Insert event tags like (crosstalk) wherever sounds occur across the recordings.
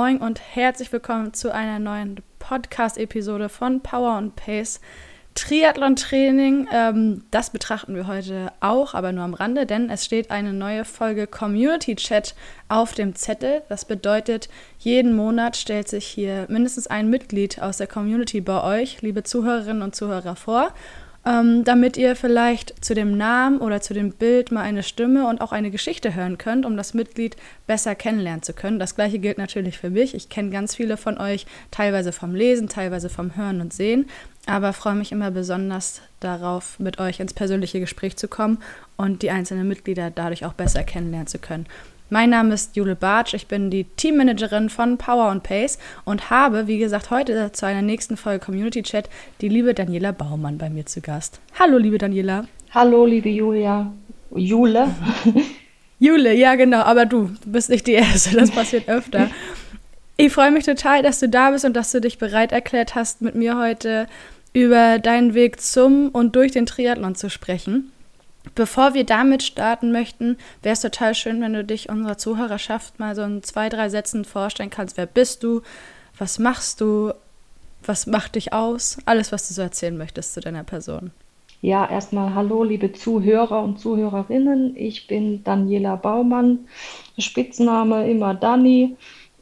Moin und herzlich willkommen zu einer neuen Podcast-Episode von Power und Pace Triathlon-Training. Ähm, das betrachten wir heute auch, aber nur am Rande, denn es steht eine neue Folge Community Chat auf dem Zettel. Das bedeutet, jeden Monat stellt sich hier mindestens ein Mitglied aus der Community bei euch, liebe Zuhörerinnen und Zuhörer, vor ähm, damit ihr vielleicht zu dem Namen oder zu dem Bild mal eine Stimme und auch eine Geschichte hören könnt, um das Mitglied besser kennenlernen zu können. Das gleiche gilt natürlich für mich. Ich kenne ganz viele von euch, teilweise vom Lesen, teilweise vom Hören und Sehen, aber freue mich immer besonders darauf, mit euch ins persönliche Gespräch zu kommen und die einzelnen Mitglieder dadurch auch besser kennenlernen zu können. Mein Name ist Jule Bartsch, ich bin die Teammanagerin von Power and Pace und habe, wie gesagt, heute zu einer nächsten Folge Community Chat die liebe Daniela Baumann bei mir zu Gast. Hallo, liebe Daniela. Hallo, liebe Julia. Jule. (laughs) Jule, ja genau, aber du, du bist nicht die Erste, das passiert öfter. Ich freue mich total, dass du da bist und dass du dich bereit erklärt hast, mit mir heute über deinen Weg zum und durch den Triathlon zu sprechen. Bevor wir damit starten möchten, wäre es total schön, wenn du dich unserer Zuhörerschaft mal so in zwei, drei Sätzen vorstellen kannst. Wer bist du? Was machst du? Was macht dich aus? Alles, was du so erzählen möchtest zu deiner Person. Ja, erstmal hallo, liebe Zuhörer und Zuhörerinnen. Ich bin Daniela Baumann, Spitzname immer Dani.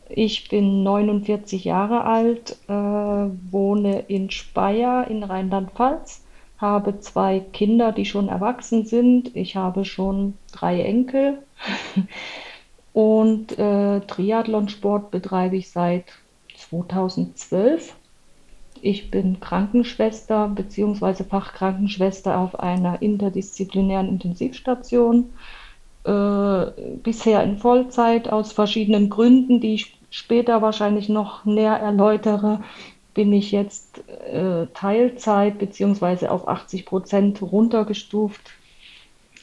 Ich bin 49 Jahre alt, äh, wohne in Speyer in Rheinland-Pfalz habe zwei Kinder, die schon erwachsen sind. Ich habe schon drei Enkel. (laughs) Und äh, Triathlonsport betreibe ich seit 2012. Ich bin Krankenschwester bzw. Fachkrankenschwester auf einer interdisziplinären Intensivstation. Äh, bisher in Vollzeit aus verschiedenen Gründen, die ich später wahrscheinlich noch näher erläutere bin ich jetzt äh, Teilzeit beziehungsweise auf 80 Prozent runtergestuft.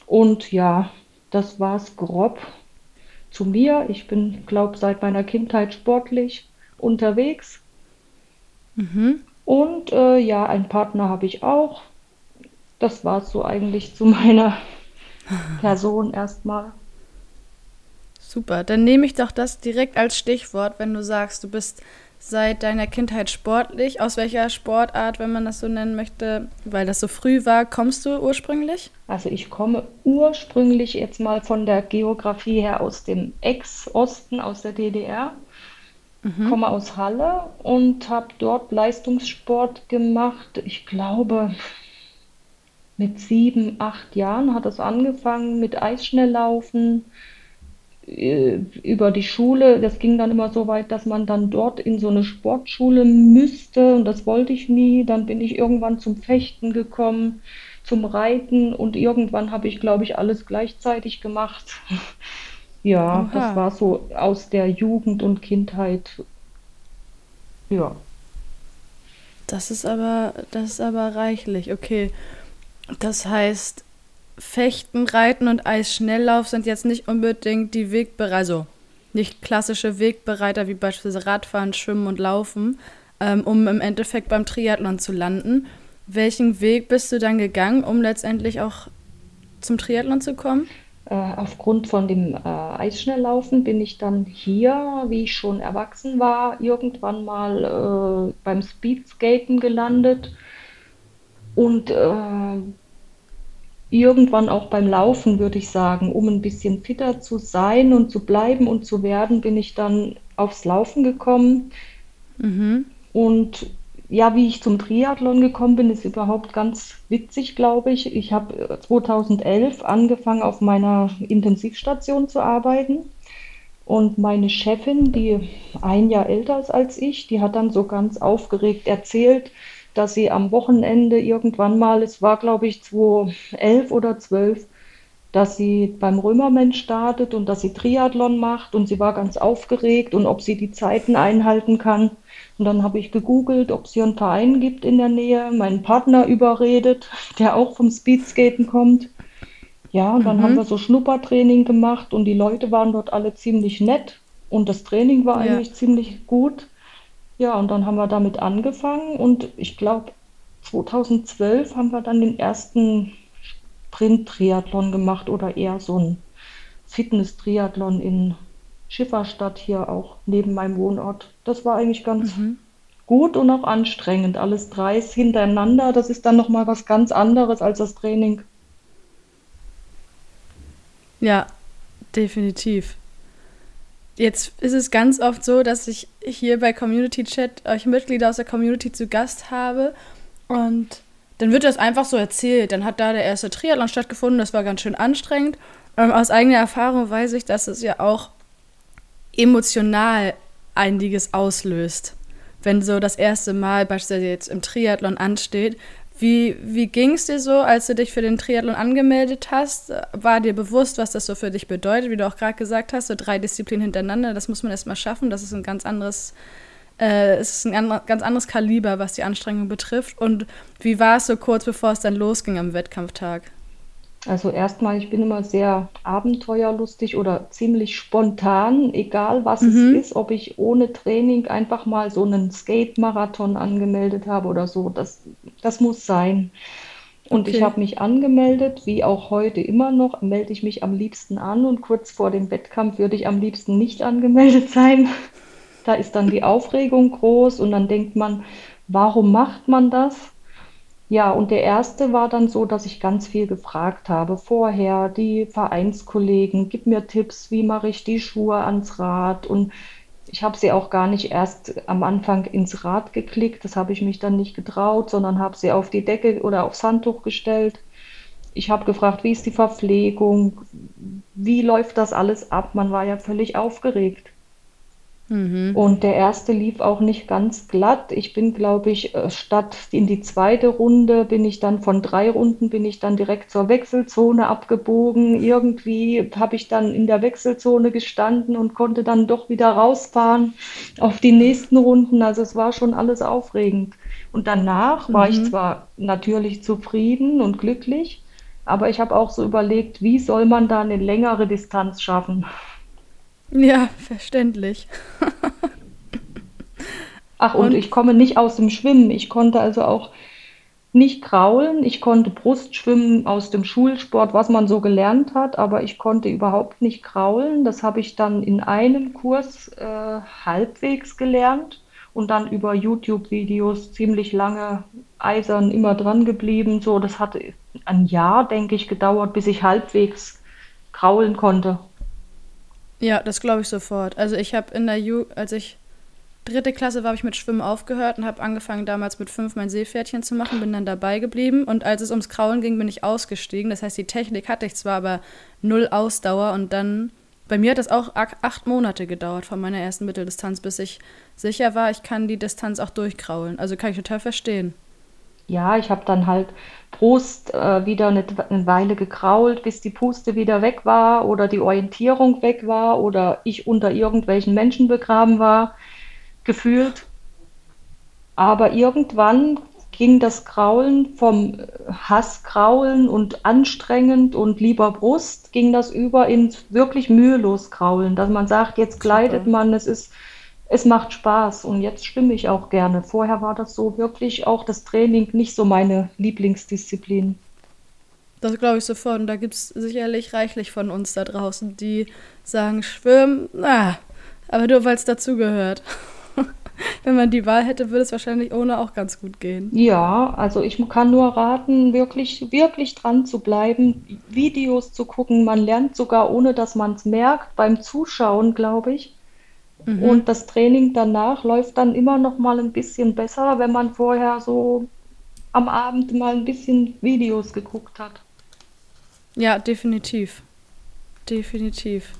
Und ja, das war es grob zu mir. Ich bin, glaube seit meiner Kindheit sportlich unterwegs. Mhm. Und äh, ja, einen Partner habe ich auch. Das war es so eigentlich zu (laughs) meiner Person erstmal. Super, dann nehme ich doch das direkt als Stichwort, wenn du sagst, du bist seit deiner Kindheit sportlich? Aus welcher Sportart, wenn man das so nennen möchte, weil das so früh war, kommst du ursprünglich? Also ich komme ursprünglich jetzt mal von der Geografie her aus dem Ex-Osten, aus der DDR. Mhm. Komme aus Halle und habe dort Leistungssport gemacht. Ich glaube, mit sieben, acht Jahren hat es angefangen mit Eisschnelllaufen über die Schule. Das ging dann immer so weit, dass man dann dort in so eine Sportschule müsste und das wollte ich nie. Dann bin ich irgendwann zum Fechten gekommen, zum Reiten und irgendwann habe ich, glaube ich, alles gleichzeitig gemacht. (laughs) ja, Aha. das war so aus der Jugend und Kindheit. Ja. Das ist aber, das ist aber reichlich, okay. Das heißt, Fechten, Reiten und Eisschnelllauf sind jetzt nicht unbedingt die Wegbereiter, also nicht klassische Wegbereiter wie beispielsweise Radfahren, Schwimmen und Laufen, ähm, um im Endeffekt beim Triathlon zu landen. Welchen Weg bist du dann gegangen, um letztendlich auch zum Triathlon zu kommen? Äh, aufgrund von dem äh, Eisschnelllaufen bin ich dann hier, wie ich schon erwachsen war, irgendwann mal äh, beim Speedskaten gelandet. Und äh, irgendwann auch beim Laufen, würde ich sagen, um ein bisschen fitter zu sein und zu bleiben und zu werden, bin ich dann aufs Laufen gekommen. Mhm. Und ja, wie ich zum Triathlon gekommen bin, ist überhaupt ganz witzig, glaube ich. Ich habe 2011 angefangen, auf meiner Intensivstation zu arbeiten. Und meine Chefin, die ein Jahr älter ist als ich, die hat dann so ganz aufgeregt erzählt, dass sie am Wochenende irgendwann mal, es war glaube ich 2011 oder 12, dass sie beim Römermensch startet und dass sie Triathlon macht und sie war ganz aufgeregt und ob sie die Zeiten einhalten kann. Und dann habe ich gegoogelt, ob es hier einen Verein gibt in der Nähe, meinen Partner überredet, (laughs) der auch vom Speedskaten kommt. Ja, und dann mhm. haben wir so Schnuppertraining gemacht und die Leute waren dort alle ziemlich nett und das Training war ja. eigentlich ziemlich gut. Ja, und dann haben wir damit angefangen und ich glaube, 2012 haben wir dann den ersten Sprint-Triathlon gemacht oder eher so ein Fitness-Triathlon in Schifferstadt hier auch neben meinem Wohnort. Das war eigentlich ganz mhm. gut und auch anstrengend. Alles dreis hintereinander, das ist dann nochmal was ganz anderes als das Training. Ja, definitiv. Jetzt ist es ganz oft so, dass ich hier bei Community Chat euch Mitglieder aus der Community zu Gast habe und dann wird das einfach so erzählt. Dann hat da der erste Triathlon stattgefunden, das war ganz schön anstrengend. Ähm, aus eigener Erfahrung weiß ich, dass es ja auch emotional einiges auslöst. Wenn so das erste Mal beispielsweise jetzt im Triathlon ansteht, wie, wie ging es dir so, als du dich für den Triathlon angemeldet hast? War dir bewusst, was das so für dich bedeutet? Wie du auch gerade gesagt hast, so drei Disziplinen hintereinander, das muss man erstmal schaffen. Das ist ein ganz anderes, äh, ist ein ganz anderes Kaliber, was die Anstrengung betrifft. Und wie war es so kurz bevor es dann losging am Wettkampftag? Also erstmal, ich bin immer sehr abenteuerlustig oder ziemlich spontan, egal was mhm. es ist, ob ich ohne Training einfach mal so einen Skate-Marathon angemeldet habe oder so. Das, das muss sein. Und okay. ich habe mich angemeldet, wie auch heute immer noch, melde ich mich am liebsten an und kurz vor dem Wettkampf würde ich am liebsten nicht angemeldet sein. Da ist dann die Aufregung groß und dann denkt man, warum macht man das? Ja, und der erste war dann so, dass ich ganz viel gefragt habe vorher, die Vereinskollegen, gib mir Tipps, wie mache ich die Schuhe ans Rad? Und ich habe sie auch gar nicht erst am Anfang ins Rad geklickt, das habe ich mich dann nicht getraut, sondern habe sie auf die Decke oder aufs Handtuch gestellt. Ich habe gefragt, wie ist die Verpflegung? Wie läuft das alles ab? Man war ja völlig aufgeregt. Mhm. Und der erste lief auch nicht ganz glatt. Ich bin, glaube ich, äh, statt in die zweite Runde bin ich dann von drei Runden bin ich dann direkt zur Wechselzone abgebogen. Irgendwie habe ich dann in der Wechselzone gestanden und konnte dann doch wieder rausfahren auf die nächsten Runden. Also es war schon alles aufregend. Und danach mhm. war ich mhm. zwar natürlich zufrieden und glücklich, aber ich habe auch so überlegt, wie soll man da eine längere Distanz schaffen? Ja, verständlich. (laughs) Ach, und, und ich komme nicht aus dem Schwimmen. Ich konnte also auch nicht kraulen. Ich konnte Brustschwimmen aus dem Schulsport, was man so gelernt hat, aber ich konnte überhaupt nicht kraulen. Das habe ich dann in einem Kurs äh, halbwegs gelernt und dann über YouTube-Videos ziemlich lange eisern immer dran geblieben. So, das hat ein Jahr, denke ich, gedauert, bis ich halbwegs kraulen konnte. Ja, das glaube ich sofort. Also ich habe in der Ju als ich dritte Klasse war, habe ich mit Schwimmen aufgehört und habe angefangen damals mit fünf mein Seepferdchen zu machen, bin dann dabei geblieben und als es ums Kraulen ging, bin ich ausgestiegen. Das heißt, die Technik hatte ich zwar, aber null Ausdauer und dann bei mir hat das auch acht Monate gedauert von meiner ersten Mitteldistanz, bis ich sicher war, ich kann die Distanz auch durchkraulen. Also kann ich total verstehen. Ja, ich habe dann halt Brust äh, wieder eine, eine, Weile gekrault, bis die Puste wieder weg war oder die Orientierung weg war oder ich unter irgendwelchen Menschen begraben war, gefühlt. Aber irgendwann ging das Kraulen vom Hasskraulen und anstrengend und lieber Brust, ging das über ins wirklich mühelos Kraulen, dass man sagt, jetzt gleitet man, es ist es macht Spaß und jetzt schwimme ich auch gerne. Vorher war das so wirklich auch das Training nicht so meine Lieblingsdisziplin. Das glaube ich sofort. Und da gibt es sicherlich reichlich von uns da draußen, die sagen, schwimmen, na, aber nur weil es dazugehört. (laughs) Wenn man die Wahl hätte, würde es wahrscheinlich ohne auch ganz gut gehen. Ja, also ich kann nur raten, wirklich, wirklich dran zu bleiben, Videos zu gucken. Man lernt sogar, ohne dass man es merkt, beim Zuschauen, glaube ich. Mhm. Und das Training danach läuft dann immer noch mal ein bisschen besser, wenn man vorher so am Abend mal ein bisschen Videos geguckt hat. Ja, definitiv. Definitiv.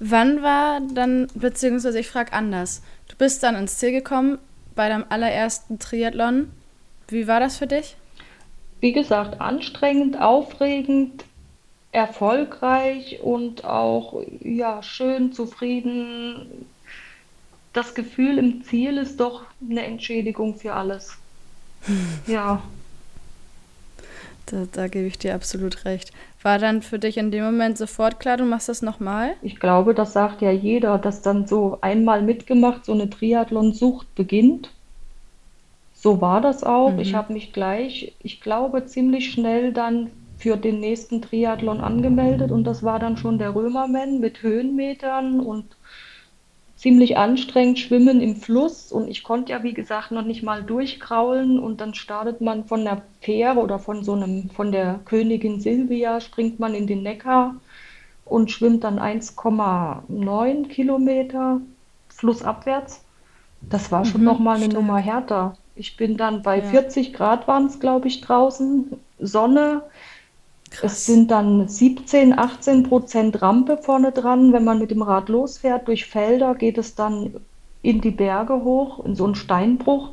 Wann war dann, beziehungsweise ich frage anders, du bist dann ins Ziel gekommen bei deinem allerersten Triathlon. Wie war das für dich? Wie gesagt, anstrengend, aufregend, erfolgreich und auch ja schön zufrieden. Das Gefühl im Ziel ist doch eine Entschädigung für alles. Ja. Da, da gebe ich dir absolut recht. War dann für dich in dem Moment sofort klar, du machst das nochmal? Ich glaube, das sagt ja jeder, dass dann so einmal mitgemacht, so eine Triathlon-Sucht beginnt. So war das auch. Mhm. Ich habe mich gleich, ich glaube, ziemlich schnell dann für den nächsten Triathlon angemeldet und das war dann schon der Römerman mit Höhenmetern und ziemlich anstrengend schwimmen im Fluss und ich konnte ja wie gesagt noch nicht mal durchkraulen und dann startet man von der Fähre oder von so einem von der Königin Silvia springt man in den Neckar und schwimmt dann 1,9 Kilometer flussabwärts. Das war schon mhm, noch mal eine stark. Nummer härter. Ich bin dann bei ja. 40 Grad waren es, glaube ich, draußen, Sonne, Krass. Es sind dann 17, 18 Prozent Rampe vorne dran. Wenn man mit dem Rad losfährt durch Felder, geht es dann in die Berge hoch, in so einen Steinbruch.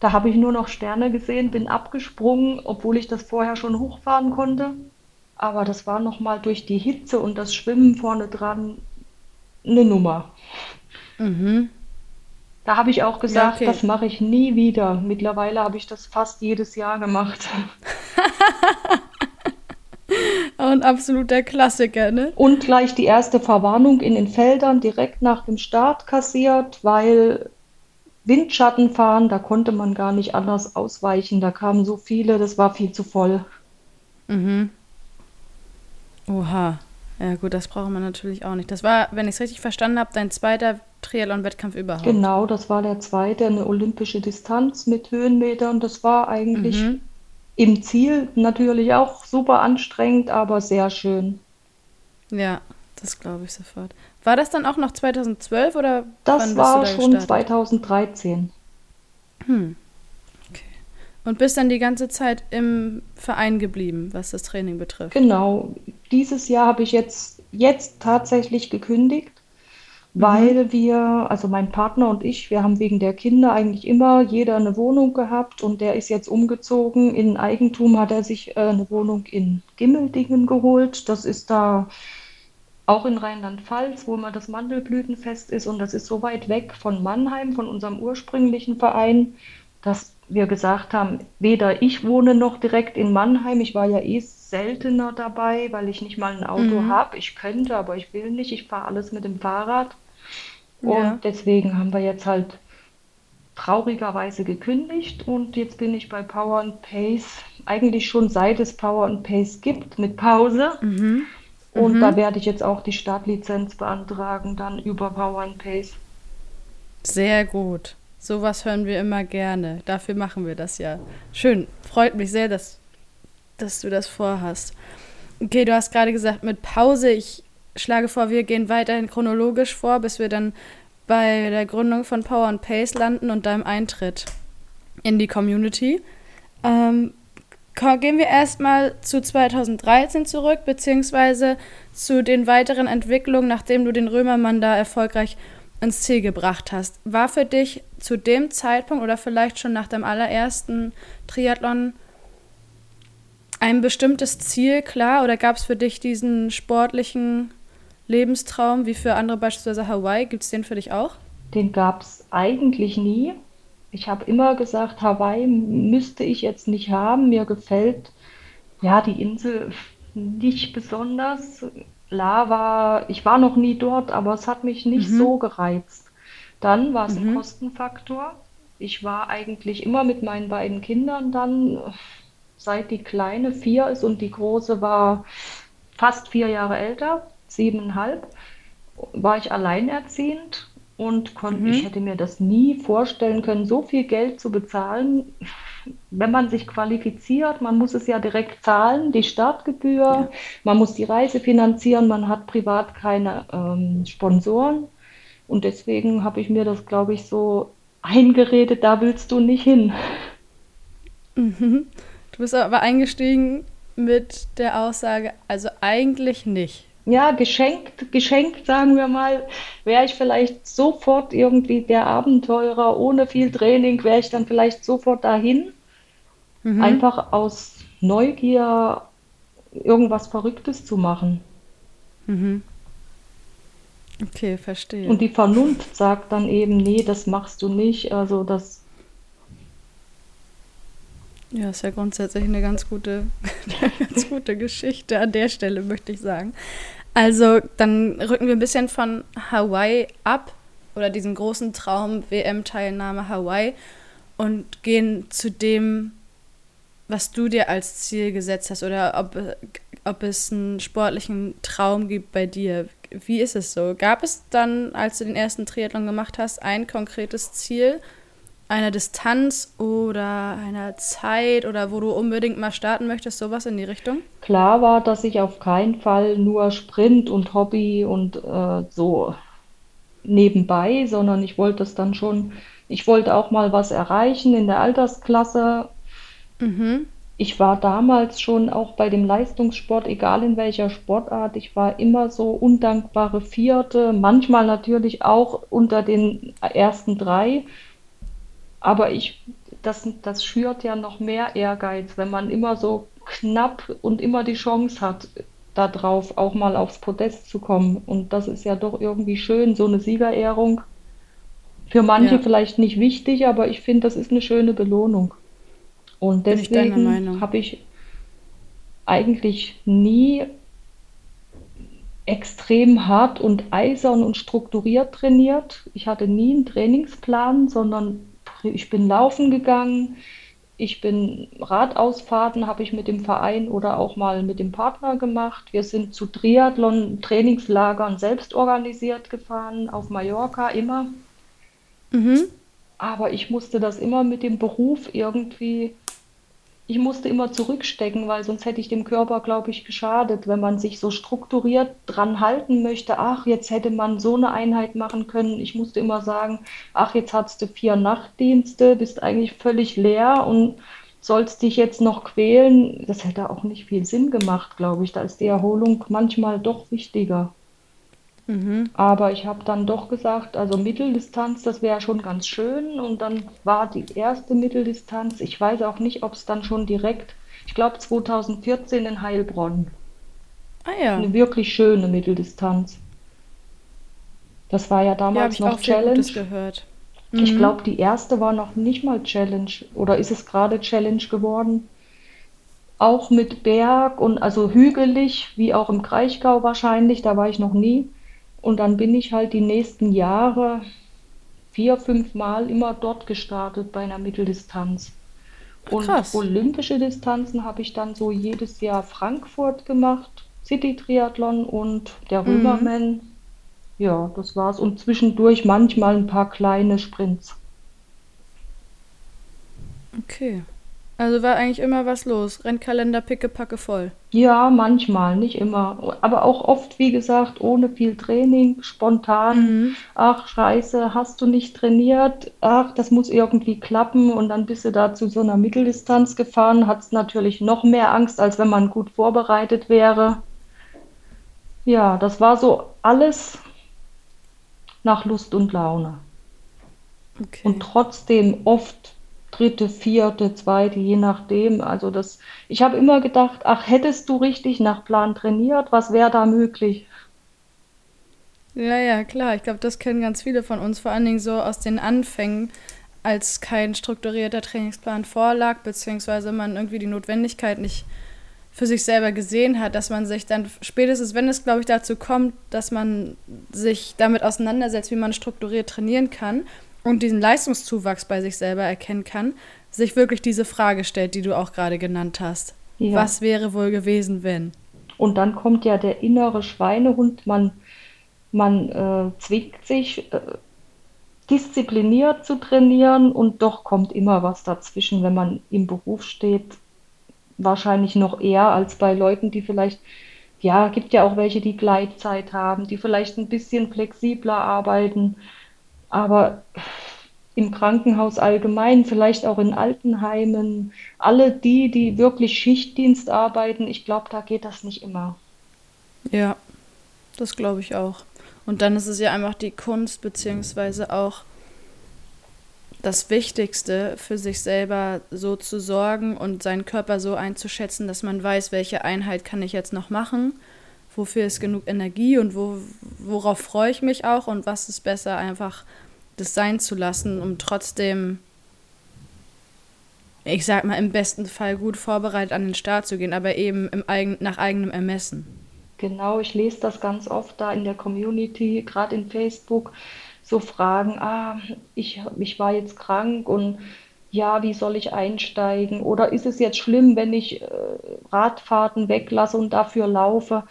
Da habe ich nur noch Sterne gesehen, bin abgesprungen, obwohl ich das vorher schon hochfahren konnte. Aber das war nochmal durch die Hitze und das Schwimmen vorne dran eine Nummer. Mhm. Da habe ich auch gesagt, ja, okay. das mache ich nie wieder. Mittlerweile habe ich das fast jedes Jahr gemacht. (laughs) Ein absoluter Klassiker, ne? Und gleich die erste Verwarnung in den Feldern direkt nach dem Start kassiert, weil Windschatten fahren, da konnte man gar nicht anders ausweichen. Da kamen so viele, das war viel zu voll. Mhm. Oha. Ja, gut, das braucht man natürlich auch nicht. Das war, wenn ich es richtig verstanden habe, dein zweiter Triathlon-Wettkampf überhaupt. Genau, das war der zweite, eine olympische Distanz mit Höhenmetern. Das war eigentlich mhm. Im Ziel natürlich auch super anstrengend, aber sehr schön. Ja, das glaube ich sofort. War das dann auch noch 2012 oder Das war da schon gestartet? 2013. Hm. Okay. Und bist dann die ganze Zeit im Verein geblieben, was das Training betrifft? Genau. Dieses Jahr habe ich jetzt, jetzt tatsächlich gekündigt weil mhm. wir, also mein Partner und ich, wir haben wegen der Kinder eigentlich immer jeder eine Wohnung gehabt und der ist jetzt umgezogen. In Eigentum hat er sich äh, eine Wohnung in Gimmeldingen geholt. Das ist da auch in Rheinland-Pfalz, wo immer das Mandelblütenfest ist und das ist so weit weg von Mannheim, von unserem ursprünglichen Verein, dass wir gesagt haben, weder ich wohne noch direkt in Mannheim. Ich war ja eh seltener dabei, weil ich nicht mal ein Auto mhm. habe. Ich könnte, aber ich will nicht. Ich fahre alles mit dem Fahrrad. Und ja. deswegen haben wir jetzt halt traurigerweise gekündigt und jetzt bin ich bei Power and Pace, eigentlich schon seit es Power and Pace gibt, mit Pause. Mhm. Und mhm. da werde ich jetzt auch die Startlizenz beantragen, dann über Power and Pace. Sehr gut. Sowas hören wir immer gerne. Dafür machen wir das ja. Schön. Freut mich sehr, dass, dass du das vorhast. Okay, du hast gerade gesagt, mit Pause. Ich schlage vor, wir gehen weiterhin chronologisch vor, bis wir dann bei der Gründung von Power and Pace landen und deinem Eintritt in die Community. Ähm, gehen wir erstmal zu 2013 zurück, beziehungsweise zu den weiteren Entwicklungen, nachdem du den Römermann da erfolgreich ins Ziel gebracht hast. War für dich zu dem Zeitpunkt oder vielleicht schon nach deinem allerersten Triathlon ein bestimmtes Ziel klar oder gab es für dich diesen sportlichen Lebenstraum, wie für andere beispielsweise Hawaii. Gibt es den für dich auch? Den gab es eigentlich nie. Ich habe immer gesagt, Hawaii müsste ich jetzt nicht haben. Mir gefällt ja die Insel nicht besonders. Lava, ich war noch nie dort, aber es hat mich nicht mhm. so gereizt. Dann war es mhm. ein Kostenfaktor. Ich war eigentlich immer mit meinen beiden Kindern dann, seit die kleine vier ist und die große war fast vier Jahre älter, siebeneinhalb, war ich alleinerziehend und konnte, mhm. ich hätte mir das nie vorstellen können, so viel Geld zu bezahlen. Wenn man sich qualifiziert, man muss es ja direkt zahlen, die Startgebühr, ja. man muss die Reise finanzieren, man hat privat keine ähm, Sponsoren. Und deswegen habe ich mir das, glaube ich, so eingeredet, da willst du nicht hin. Mhm. Du bist aber eingestiegen mit der Aussage, also eigentlich nicht ja, geschenkt, geschenkt, sagen wir mal, wäre ich vielleicht sofort irgendwie der Abenteurer ohne viel Training, wäre ich dann vielleicht sofort dahin. Mhm. Einfach aus Neugier irgendwas Verrücktes zu machen. Mhm. Okay, verstehe. Und die Vernunft sagt dann eben, nee, das machst du nicht. Also das ja, ist ja grundsätzlich eine ganz gute, (laughs) ganz gute Geschichte an der Stelle, möchte ich sagen. Also, dann rücken wir ein bisschen von Hawaii ab oder diesem großen Traum WM-Teilnahme Hawaii und gehen zu dem was du dir als Ziel gesetzt hast oder ob, ob es einen sportlichen Traum gibt bei dir. Wie ist es so? Gab es dann, als du den ersten Triathlon gemacht hast, ein konkretes Ziel, einer Distanz oder einer Zeit oder wo du unbedingt mal starten möchtest, sowas in die Richtung? Klar war, dass ich auf keinen Fall nur Sprint und Hobby und äh, so nebenbei, sondern ich wollte es dann schon, ich wollte auch mal was erreichen in der Altersklasse. Mhm. Ich war damals schon auch bei dem Leistungssport, egal in welcher Sportart, ich war immer so undankbare Vierte, manchmal natürlich auch unter den ersten drei. Aber ich, das, das schürt ja noch mehr Ehrgeiz, wenn man immer so knapp und immer die Chance hat, darauf auch mal aufs Podest zu kommen. Und das ist ja doch irgendwie schön, so eine Siegerehrung. Für manche ja. vielleicht nicht wichtig, aber ich finde, das ist eine schöne Belohnung. Und deswegen habe ich eigentlich nie extrem hart und eisern und strukturiert trainiert. Ich hatte nie einen Trainingsplan, sondern ich bin laufen gegangen, ich bin Radausfahrten, habe ich mit dem Verein oder auch mal mit dem Partner gemacht. Wir sind zu Triathlon-Trainingslagern selbst organisiert gefahren, auf Mallorca immer. Mhm. Aber ich musste das immer mit dem Beruf irgendwie ich musste immer zurückstecken, weil sonst hätte ich dem Körper, glaube ich, geschadet, wenn man sich so strukturiert dran halten möchte. Ach, jetzt hätte man so eine Einheit machen können. Ich musste immer sagen, ach, jetzt hast du vier Nachtdienste, bist eigentlich völlig leer und sollst dich jetzt noch quälen. Das hätte auch nicht viel Sinn gemacht, glaube ich. Da ist die Erholung manchmal doch wichtiger. Mhm. Aber ich habe dann doch gesagt, also Mitteldistanz, das wäre schon ganz schön. Und dann war die erste Mitteldistanz, ich weiß auch nicht, ob es dann schon direkt, ich glaube 2014 in Heilbronn. Ah ja. Eine wirklich schöne Mitteldistanz. Das war ja damals ja, noch Challenge. Mhm. Ich glaube, die erste war noch nicht mal Challenge. Oder ist es gerade Challenge geworden? Auch mit Berg und also hügelig, wie auch im Kraichgau wahrscheinlich, da war ich noch nie. Und dann bin ich halt die nächsten Jahre vier, fünf Mal immer dort gestartet bei einer Mitteldistanz. Und Krass. olympische Distanzen habe ich dann so jedes Jahr Frankfurt gemacht, City Triathlon und der. Römerman. Mhm. Ja, das war's. Und zwischendurch manchmal ein paar kleine Sprints. Okay. Also war eigentlich immer was los. Rennkalender pickepacke voll. Ja, manchmal, nicht immer. Aber auch oft, wie gesagt, ohne viel Training, spontan. Mhm. Ach, scheiße, hast du nicht trainiert? Ach, das muss irgendwie klappen. Und dann bist du da zu so einer Mitteldistanz gefahren. Hattest natürlich noch mehr Angst, als wenn man gut vorbereitet wäre. Ja, das war so alles nach Lust und Laune. Okay. Und trotzdem oft dritte, vierte, zweite, je nachdem. Also das, ich habe immer gedacht, ach, hättest du richtig nach Plan trainiert, was wäre da möglich? Ja, ja, klar. Ich glaube, das kennen ganz viele von uns, vor allen Dingen so aus den Anfängen, als kein strukturierter Trainingsplan vorlag, beziehungsweise man irgendwie die Notwendigkeit nicht für sich selber gesehen hat, dass man sich dann spätestens, wenn es, glaube ich, dazu kommt, dass man sich damit auseinandersetzt, wie man strukturiert trainieren kann, und diesen Leistungszuwachs bei sich selber erkennen kann, sich wirklich diese Frage stellt, die du auch gerade genannt hast. Ja. Was wäre wohl gewesen, wenn? Und dann kommt ja der innere Schweinehund, man, man äh, zwingt sich, äh, diszipliniert zu trainieren und doch kommt immer was dazwischen, wenn man im Beruf steht. Wahrscheinlich noch eher als bei Leuten, die vielleicht, ja, gibt ja auch welche, die Gleitzeit haben, die vielleicht ein bisschen flexibler arbeiten aber im Krankenhaus allgemein, vielleicht auch in Altenheimen, alle die, die wirklich Schichtdienst arbeiten, ich glaube, da geht das nicht immer. Ja, das glaube ich auch. Und dann ist es ja einfach die Kunst, beziehungsweise auch das Wichtigste für sich selber so zu sorgen und seinen Körper so einzuschätzen, dass man weiß, welche Einheit kann ich jetzt noch machen, wofür ist genug Energie und wo, worauf freue ich mich auch und was ist besser einfach das sein zu lassen, um trotzdem, ich sag mal, im besten Fall gut vorbereitet an den Start zu gehen, aber eben im eigen, nach eigenem Ermessen. Genau, ich lese das ganz oft da in der Community, gerade in Facebook, so Fragen, ah, ich, ich war jetzt krank und ja, wie soll ich einsteigen? Oder ist es jetzt schlimm, wenn ich äh, Radfahrten weglasse und dafür laufe?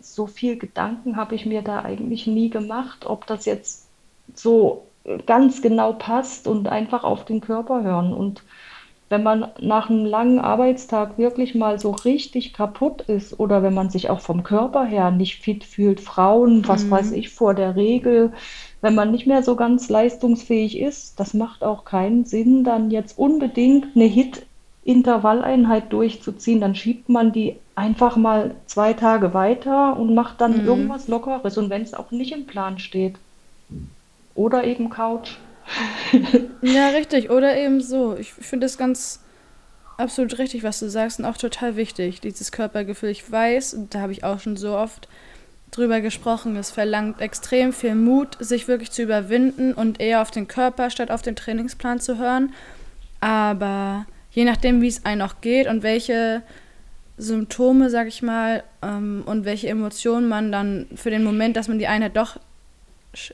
So viel Gedanken habe ich mir da eigentlich nie gemacht, ob das jetzt so ganz genau passt und einfach auf den Körper hören. Und wenn man nach einem langen Arbeitstag wirklich mal so richtig kaputt ist oder wenn man sich auch vom Körper her nicht fit fühlt, Frauen, was mhm. weiß ich, vor der Regel, wenn man nicht mehr so ganz leistungsfähig ist, das macht auch keinen Sinn, dann jetzt unbedingt eine Hit-Intervalleinheit durchzuziehen. Dann schiebt man die einfach mal zwei Tage weiter und macht dann mhm. irgendwas Lockeres. Und wenn es auch nicht im Plan steht. Oder eben Couch. (laughs) ja, richtig. Oder eben so. Ich finde das ganz absolut richtig, was du sagst und auch total wichtig, dieses Körpergefühl. Ich weiß, und da habe ich auch schon so oft drüber gesprochen, es verlangt extrem viel Mut, sich wirklich zu überwinden und eher auf den Körper statt auf den Trainingsplan zu hören. Aber je nachdem, wie es einem auch geht und welche Symptome, sag ich mal, ähm, und welche Emotionen man dann für den Moment, dass man die Einheit doch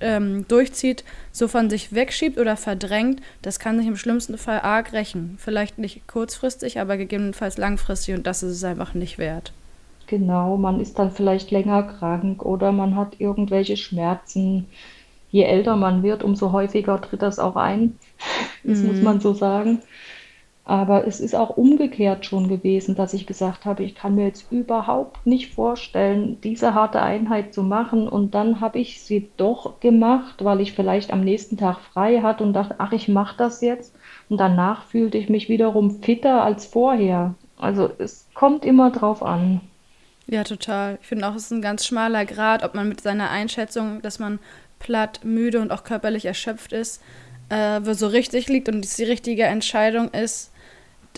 ähm, durchzieht, so von sich wegschiebt oder verdrängt, das kann sich im schlimmsten Fall arg rächen. Vielleicht nicht kurzfristig, aber gegebenenfalls langfristig und das ist es einfach nicht wert. Genau, man ist dann vielleicht länger krank oder man hat irgendwelche Schmerzen. Je älter man wird, umso häufiger tritt das auch ein. Das mhm. muss man so sagen. Aber es ist auch umgekehrt schon gewesen, dass ich gesagt habe, ich kann mir jetzt überhaupt nicht vorstellen, diese harte Einheit zu machen. Und dann habe ich sie doch gemacht, weil ich vielleicht am nächsten Tag frei hatte und dachte, ach, ich mache das jetzt. Und danach fühlte ich mich wiederum fitter als vorher. Also es kommt immer drauf an. Ja, total. Ich finde auch, es ist ein ganz schmaler Grad, ob man mit seiner Einschätzung, dass man platt, müde und auch körperlich erschöpft ist, äh, so richtig liegt und es die richtige Entscheidung ist,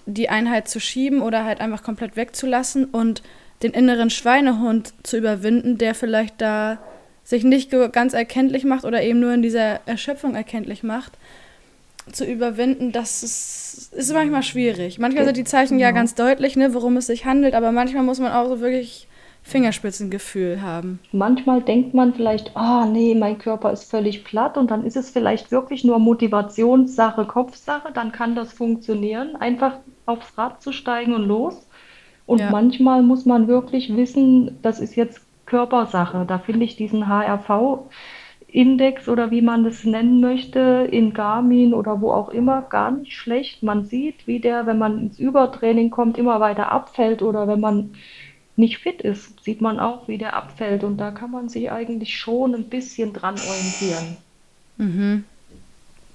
die Einheit zu schieben oder halt einfach komplett wegzulassen und den inneren Schweinehund zu überwinden, der vielleicht da sich nicht ganz erkenntlich macht oder eben nur in dieser Erschöpfung erkenntlich macht, zu überwinden, das ist, ist manchmal schwierig. Manchmal sind die Zeichen ja ganz deutlich, ne, worum es sich handelt, aber manchmal muss man auch so wirklich Fingerspitzengefühl haben. Manchmal denkt man vielleicht, ah oh, nee, mein Körper ist völlig platt und dann ist es vielleicht wirklich nur Motivationssache, Kopfsache, dann kann das funktionieren, einfach aufs Rad zu steigen und los. Und ja. manchmal muss man wirklich wissen, das ist jetzt Körpersache. Da finde ich diesen HRV-Index oder wie man das nennen möchte, in Garmin oder wo auch immer, gar nicht schlecht. Man sieht, wie der, wenn man ins Übertraining kommt, immer weiter abfällt oder wenn man nicht fit ist, sieht man auch, wie der abfällt. Und da kann man sich eigentlich schon ein bisschen dran orientieren. Mhm.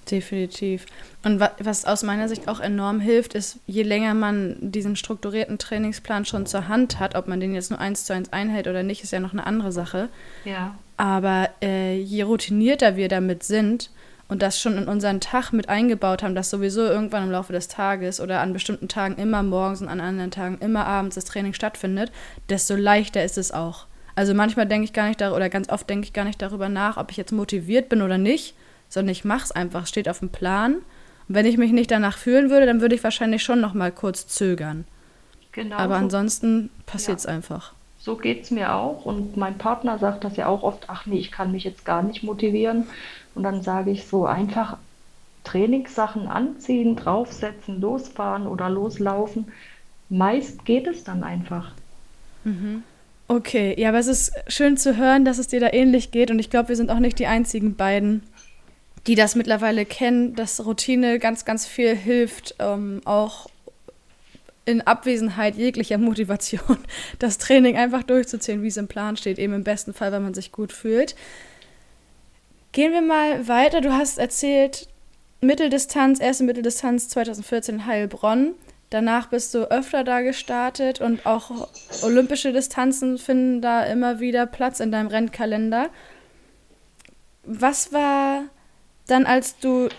Definitiv. Und was aus meiner Sicht auch enorm hilft, ist, je länger man diesen strukturierten Trainingsplan schon zur Hand hat, ob man den jetzt nur eins zu eins einhält oder nicht, ist ja noch eine andere Sache. Ja. Aber äh, je routinierter wir damit sind, und das schon in unseren Tag mit eingebaut haben, dass sowieso irgendwann im Laufe des Tages oder an bestimmten Tagen immer morgens und an anderen Tagen immer abends das Training stattfindet, desto leichter ist es auch. Also manchmal denke ich gar nicht darüber, oder ganz oft denke ich gar nicht darüber nach, ob ich jetzt motiviert bin oder nicht, sondern ich mache es einfach, steht auf dem Plan. Und wenn ich mich nicht danach fühlen würde, dann würde ich wahrscheinlich schon noch mal kurz zögern. Genau. Aber so, ansonsten passiert es ja. einfach. So geht es mir auch. Und mein Partner sagt das ja auch oft, ach nee, ich kann mich jetzt gar nicht motivieren. Und dann sage ich so einfach Trainingssachen anziehen, draufsetzen, losfahren oder loslaufen. Meist geht es dann einfach. Mhm. Okay, ja, aber es ist schön zu hören, dass es dir da ähnlich geht. Und ich glaube, wir sind auch nicht die einzigen beiden, die das mittlerweile kennen, dass Routine ganz, ganz viel hilft, ähm, auch in Abwesenheit jeglicher Motivation (laughs) das Training einfach durchzuziehen, wie es im Plan steht, eben im besten Fall, wenn man sich gut fühlt. Gehen wir mal weiter. Du hast erzählt, Mitteldistanz, erste Mitteldistanz 2014 in Heilbronn. Danach bist du öfter da gestartet und auch olympische Distanzen finden da immer wieder Platz in deinem Rennkalender. Was war dann, als du,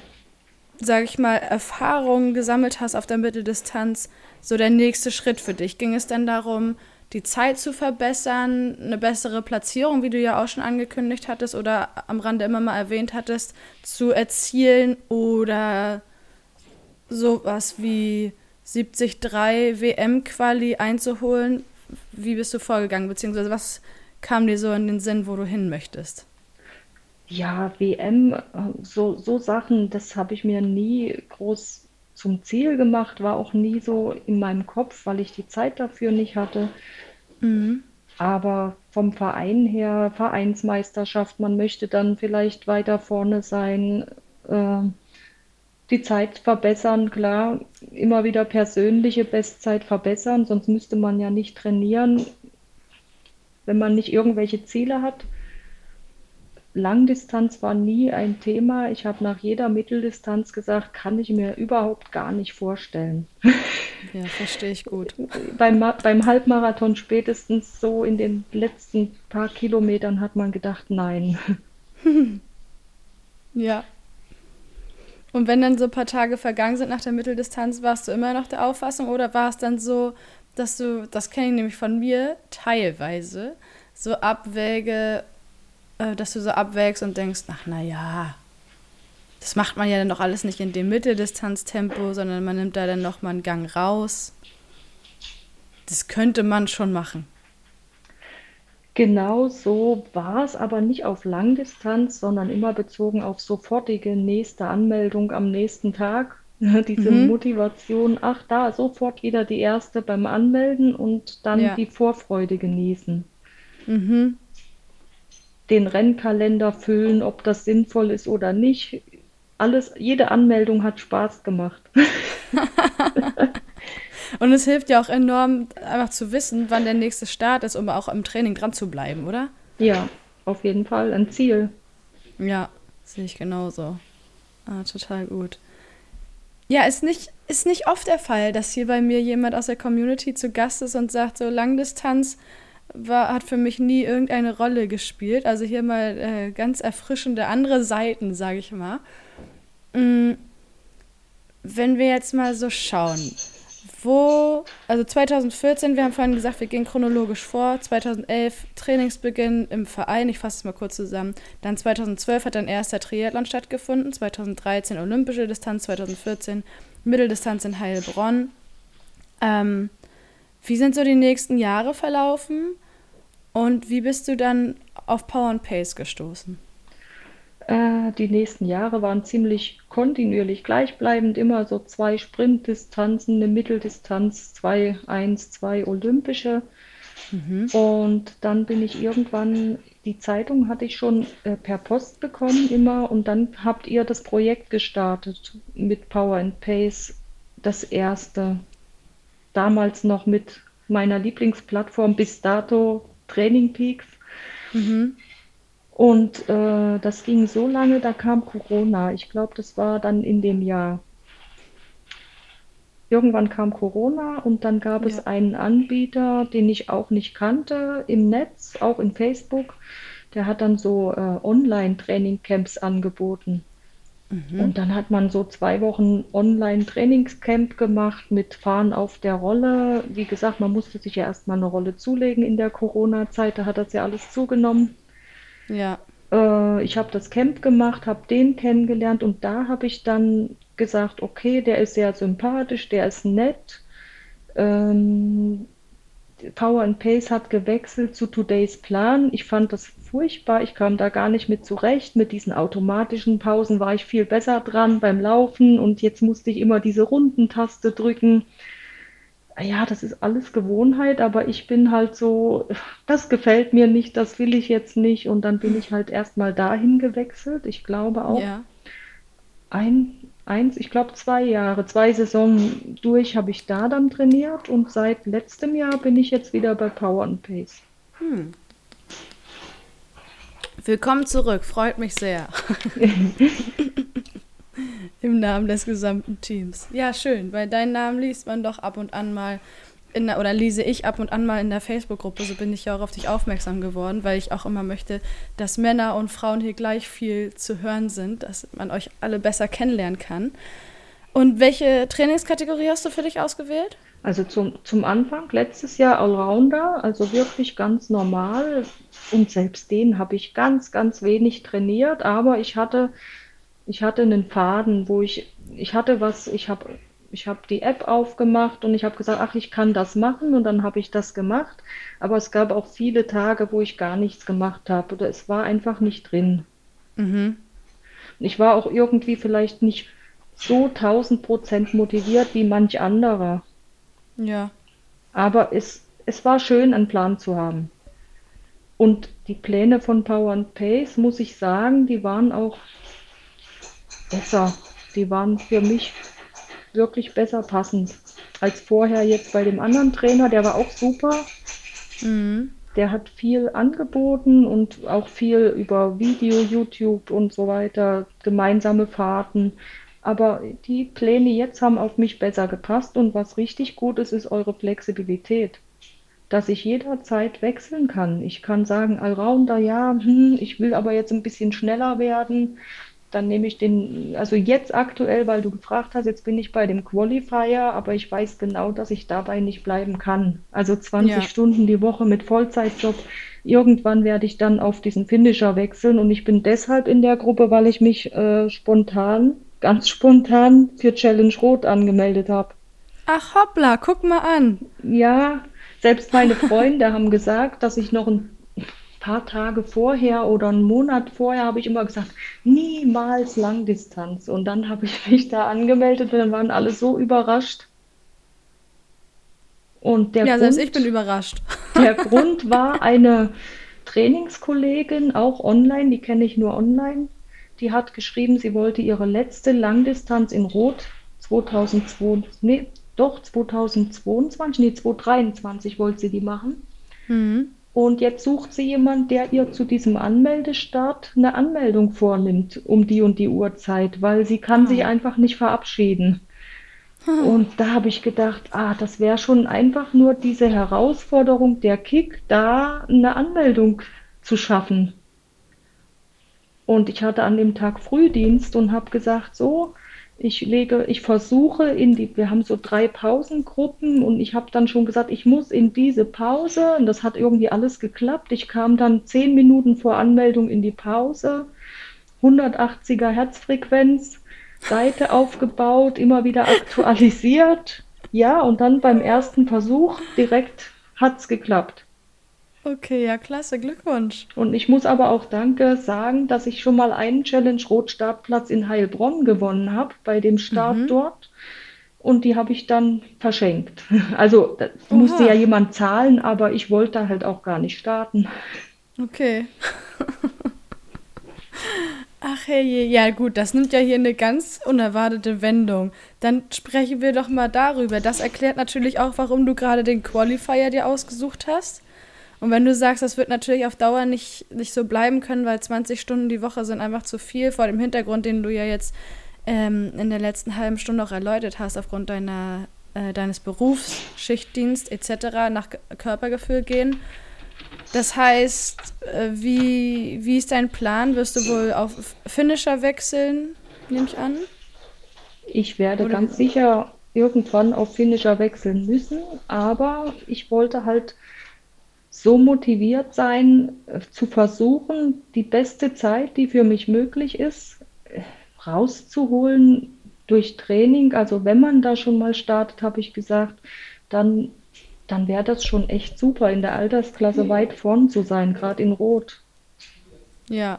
sag ich mal, Erfahrungen gesammelt hast auf der Mitteldistanz, so der nächste Schritt für dich? Ging es dann darum, die Zeit zu verbessern, eine bessere Platzierung, wie du ja auch schon angekündigt hattest oder am Rande immer mal erwähnt hattest, zu erzielen oder sowas wie 73 WM-Quali einzuholen? Wie bist du vorgegangen, beziehungsweise was kam dir so in den Sinn, wo du hin möchtest? Ja, WM, so, so Sachen, das habe ich mir nie groß zum Ziel gemacht, war auch nie so in meinem Kopf, weil ich die Zeit dafür nicht hatte. Mhm. Aber vom Verein her, Vereinsmeisterschaft, man möchte dann vielleicht weiter vorne sein, äh, die Zeit verbessern, klar, immer wieder persönliche Bestzeit verbessern, sonst müsste man ja nicht trainieren, wenn man nicht irgendwelche Ziele hat. Langdistanz war nie ein Thema. Ich habe nach jeder Mitteldistanz gesagt, kann ich mir überhaupt gar nicht vorstellen. Ja, verstehe ich gut. (laughs) beim, beim Halbmarathon spätestens so in den letzten paar Kilometern hat man gedacht, nein. (laughs) Ja. Und wenn dann so ein paar Tage vergangen sind nach der Mitteldistanz, warst du immer noch der Auffassung oder war es dann so, dass du, das kenne ich nämlich von mir teilweise, so abwäge, dass du so abwägst und denkst, ach na ja, das macht man ja dann doch alles nicht in dem Mitteldistanztempo, sondern man nimmt da dann noch mal einen Gang raus. Das könnte man schon machen. Genau so war es, aber nicht auf Langdistanz, sondern immer bezogen auf sofortige nächste Anmeldung am nächsten Tag. (laughs) Diese mhm. Motivation, ach da, sofort wieder die erste beim Anmelden und dann ja. die Vorfreude genießen. Mhm den Rennkalender füllen, ob das sinnvoll ist oder nicht. Alles, jede Anmeldung hat Spaß gemacht. (laughs) Und es hilft ja auch enorm, einfach zu wissen, wann der nächste Start ist, um auch im Training dran zu bleiben, oder? Ja, auf jeden Fall ein Ziel. Ja, sehe ich genauso. Ah, total gut. Ja, ist nicht, ist nicht oft der Fall, dass hier bei mir jemand aus der Community zu Gast ist und sagt, so Langdistanz war, hat für mich nie irgendeine Rolle gespielt. Also hier mal äh, ganz erfrischende andere Seiten, sage ich mal. Mhm. Wenn wir jetzt mal so schauen, wo, also 2014, wir haben vorhin gesagt, wir gehen chronologisch vor. 2011 Trainingsbeginn im Verein, ich fasse es mal kurz zusammen. Dann 2012 hat dann erster Triathlon stattgefunden, 2013 olympische Distanz, 2014 Mitteldistanz in Heilbronn. Ähm, wie sind so die nächsten Jahre verlaufen? Und wie bist du dann auf Power and Pace gestoßen? Äh, die nächsten Jahre waren ziemlich kontinuierlich gleichbleibend, immer so zwei Sprintdistanzen, eine Mitteldistanz, zwei, eins, zwei olympische. Mhm. Und dann bin ich irgendwann, die Zeitung hatte ich schon äh, per Post bekommen immer und dann habt ihr das Projekt gestartet mit Power and Pace, das erste. Damals noch mit meiner Lieblingsplattform bis dato Training Peaks. Mhm. Und äh, das ging so lange, da kam Corona. Ich glaube, das war dann in dem Jahr. Irgendwann kam Corona und dann gab ja. es einen Anbieter, den ich auch nicht kannte, im Netz, auch in Facebook. Der hat dann so äh, Online-Training-Camps angeboten. Mhm. Und dann hat man so zwei Wochen Online-Trainingscamp gemacht mit Fahren auf der Rolle. Wie gesagt, man musste sich ja erstmal eine Rolle zulegen in der Corona-Zeit, da hat das ja alles zugenommen. Ja. Äh, ich habe das Camp gemacht, habe den kennengelernt und da habe ich dann gesagt, okay, der ist sehr sympathisch, der ist nett. Ähm, Power and Pace hat gewechselt zu Today's Plan. Ich fand das furchtbar. Ich kam da gar nicht mit zurecht. Mit diesen automatischen Pausen war ich viel besser dran beim Laufen und jetzt musste ich immer diese Rundentaste drücken. Ja, das ist alles Gewohnheit, aber ich bin halt so, das gefällt mir nicht, das will ich jetzt nicht und dann bin ich halt erstmal dahin gewechselt. Ich glaube auch ja. ein, eins, ich glaube zwei Jahre, zwei Saisonen durch habe ich da dann trainiert und seit letztem Jahr bin ich jetzt wieder bei Power and Pace. Hm. Willkommen zurück, freut mich sehr. (laughs) Im Namen des gesamten Teams. Ja, schön, weil deinen Namen liest man doch ab und an mal in der, oder lese ich ab und an mal in der Facebook-Gruppe, so bin ich ja auch auf dich aufmerksam geworden, weil ich auch immer möchte, dass Männer und Frauen hier gleich viel zu hören sind, dass man euch alle besser kennenlernen kann. Und welche Trainingskategorie hast du für dich ausgewählt? Also zum, zum Anfang, letztes Jahr Allrounder, also wirklich ganz normal. Und selbst den habe ich ganz, ganz wenig trainiert, aber ich hatte, ich hatte einen Faden, wo ich, ich hatte was, ich habe ich habe die App aufgemacht und ich habe gesagt, ach, ich kann das machen und dann habe ich das gemacht. Aber es gab auch viele Tage, wo ich gar nichts gemacht habe oder es war einfach nicht drin. Mhm. Ich war auch irgendwie vielleicht nicht so 1000 Prozent motiviert wie manch anderer. Ja. Aber es, es war schön, einen Plan zu haben. Und die Pläne von Power and Pace, muss ich sagen, die waren auch besser. Die waren für mich wirklich besser passend als vorher jetzt bei dem anderen Trainer. Der war auch super. Mhm. Der hat viel angeboten und auch viel über Video, YouTube und so weiter, gemeinsame Fahrten. Aber die Pläne jetzt haben auf mich besser gepasst und was richtig gut ist, ist eure Flexibilität. Dass ich jederzeit wechseln kann. Ich kann sagen, Allrounder, ja, hm, ich will aber jetzt ein bisschen schneller werden dann nehme ich den, also jetzt aktuell, weil du gefragt hast, jetzt bin ich bei dem Qualifier, aber ich weiß genau, dass ich dabei nicht bleiben kann. Also 20 ja. Stunden die Woche mit Vollzeitjob. Irgendwann werde ich dann auf diesen Finisher wechseln und ich bin deshalb in der Gruppe, weil ich mich äh, spontan, ganz spontan für Challenge Rot angemeldet habe. Ach hoppla, guck mal an. Ja, selbst meine Freunde haben gesagt, dass ich noch ein paar Tage vorher oder einen Monat vorher habe ich immer gesagt, niemals Langdistanz. Und dann habe ich mich da angemeldet und dann waren alle so überrascht. Und der ja, Grund, selbst ich bin überrascht. (laughs) Der Grund war eine Trainingskollegin, auch online, die kenne ich nur online. Die hat geschrieben, sie wollte ihre letzte Langdistanz in Rot 2002, nee, doch 2022, nee, 2023 wollte sie die machen. Mhm. Und jetzt sucht sie jemand, der ihr zu diesem Anmeldestart eine Anmeldung vornimmt um die und die Uhrzeit, weil sie kann ah. sich einfach nicht verabschieden. Hm. Und da habe ich gedacht, ah, das wäre schon einfach nur diese Herausforderung, der Kick, da eine Anmeldung zu schaffen. Und ich hatte an dem Tag Frühdienst und habe gesagt, so, ich lege, ich versuche in die, wir haben so drei Pausengruppen und ich habe dann schon gesagt, ich muss in diese Pause und das hat irgendwie alles geklappt. Ich kam dann zehn Minuten vor Anmeldung in die Pause, 180er Herzfrequenz, Seite aufgebaut, immer wieder aktualisiert. Ja, und dann beim ersten Versuch direkt hat es geklappt. Okay, ja, klasse, Glückwunsch. Und ich muss aber auch Danke sagen, dass ich schon mal einen Challenge Rotstartplatz in Heilbronn gewonnen habe, bei dem Start mhm. dort. Und die habe ich dann verschenkt. (laughs) Also da musste ja jemand zahlen, aber ich wollte halt auch gar nicht starten. Okay. (laughs) Ach hey, ja gut, das nimmt ja hier eine ganz unerwartete Wendung. Dann sprechen wir doch mal darüber. Das erklärt natürlich auch, warum du gerade den Qualifier dir ausgesucht hast. Und wenn du sagst, das wird natürlich auf Dauer nicht, nicht so bleiben können, weil 20 Stunden die Woche sind einfach zu viel, vor dem Hintergrund, den du ja jetzt ähm, in der letzten halben Stunde auch erläutert hast, aufgrund deiner, äh, deines Berufs, Schichtdienst etc., nach Körpergefühl gehen. Das heißt, äh, wie, wie ist dein Plan? Wirst du wohl auf Finisher wechseln, nehme ich an? Ich werde Oder? ganz sicher irgendwann auf Finisher wechseln müssen, aber ich wollte halt so motiviert sein, äh, zu versuchen, die beste Zeit, die für mich möglich ist, äh, rauszuholen durch Training. Also wenn man da schon mal startet, habe ich gesagt, dann, dann wäre das schon echt super, in der Altersklasse weit vorn zu sein, gerade in Rot. Ja,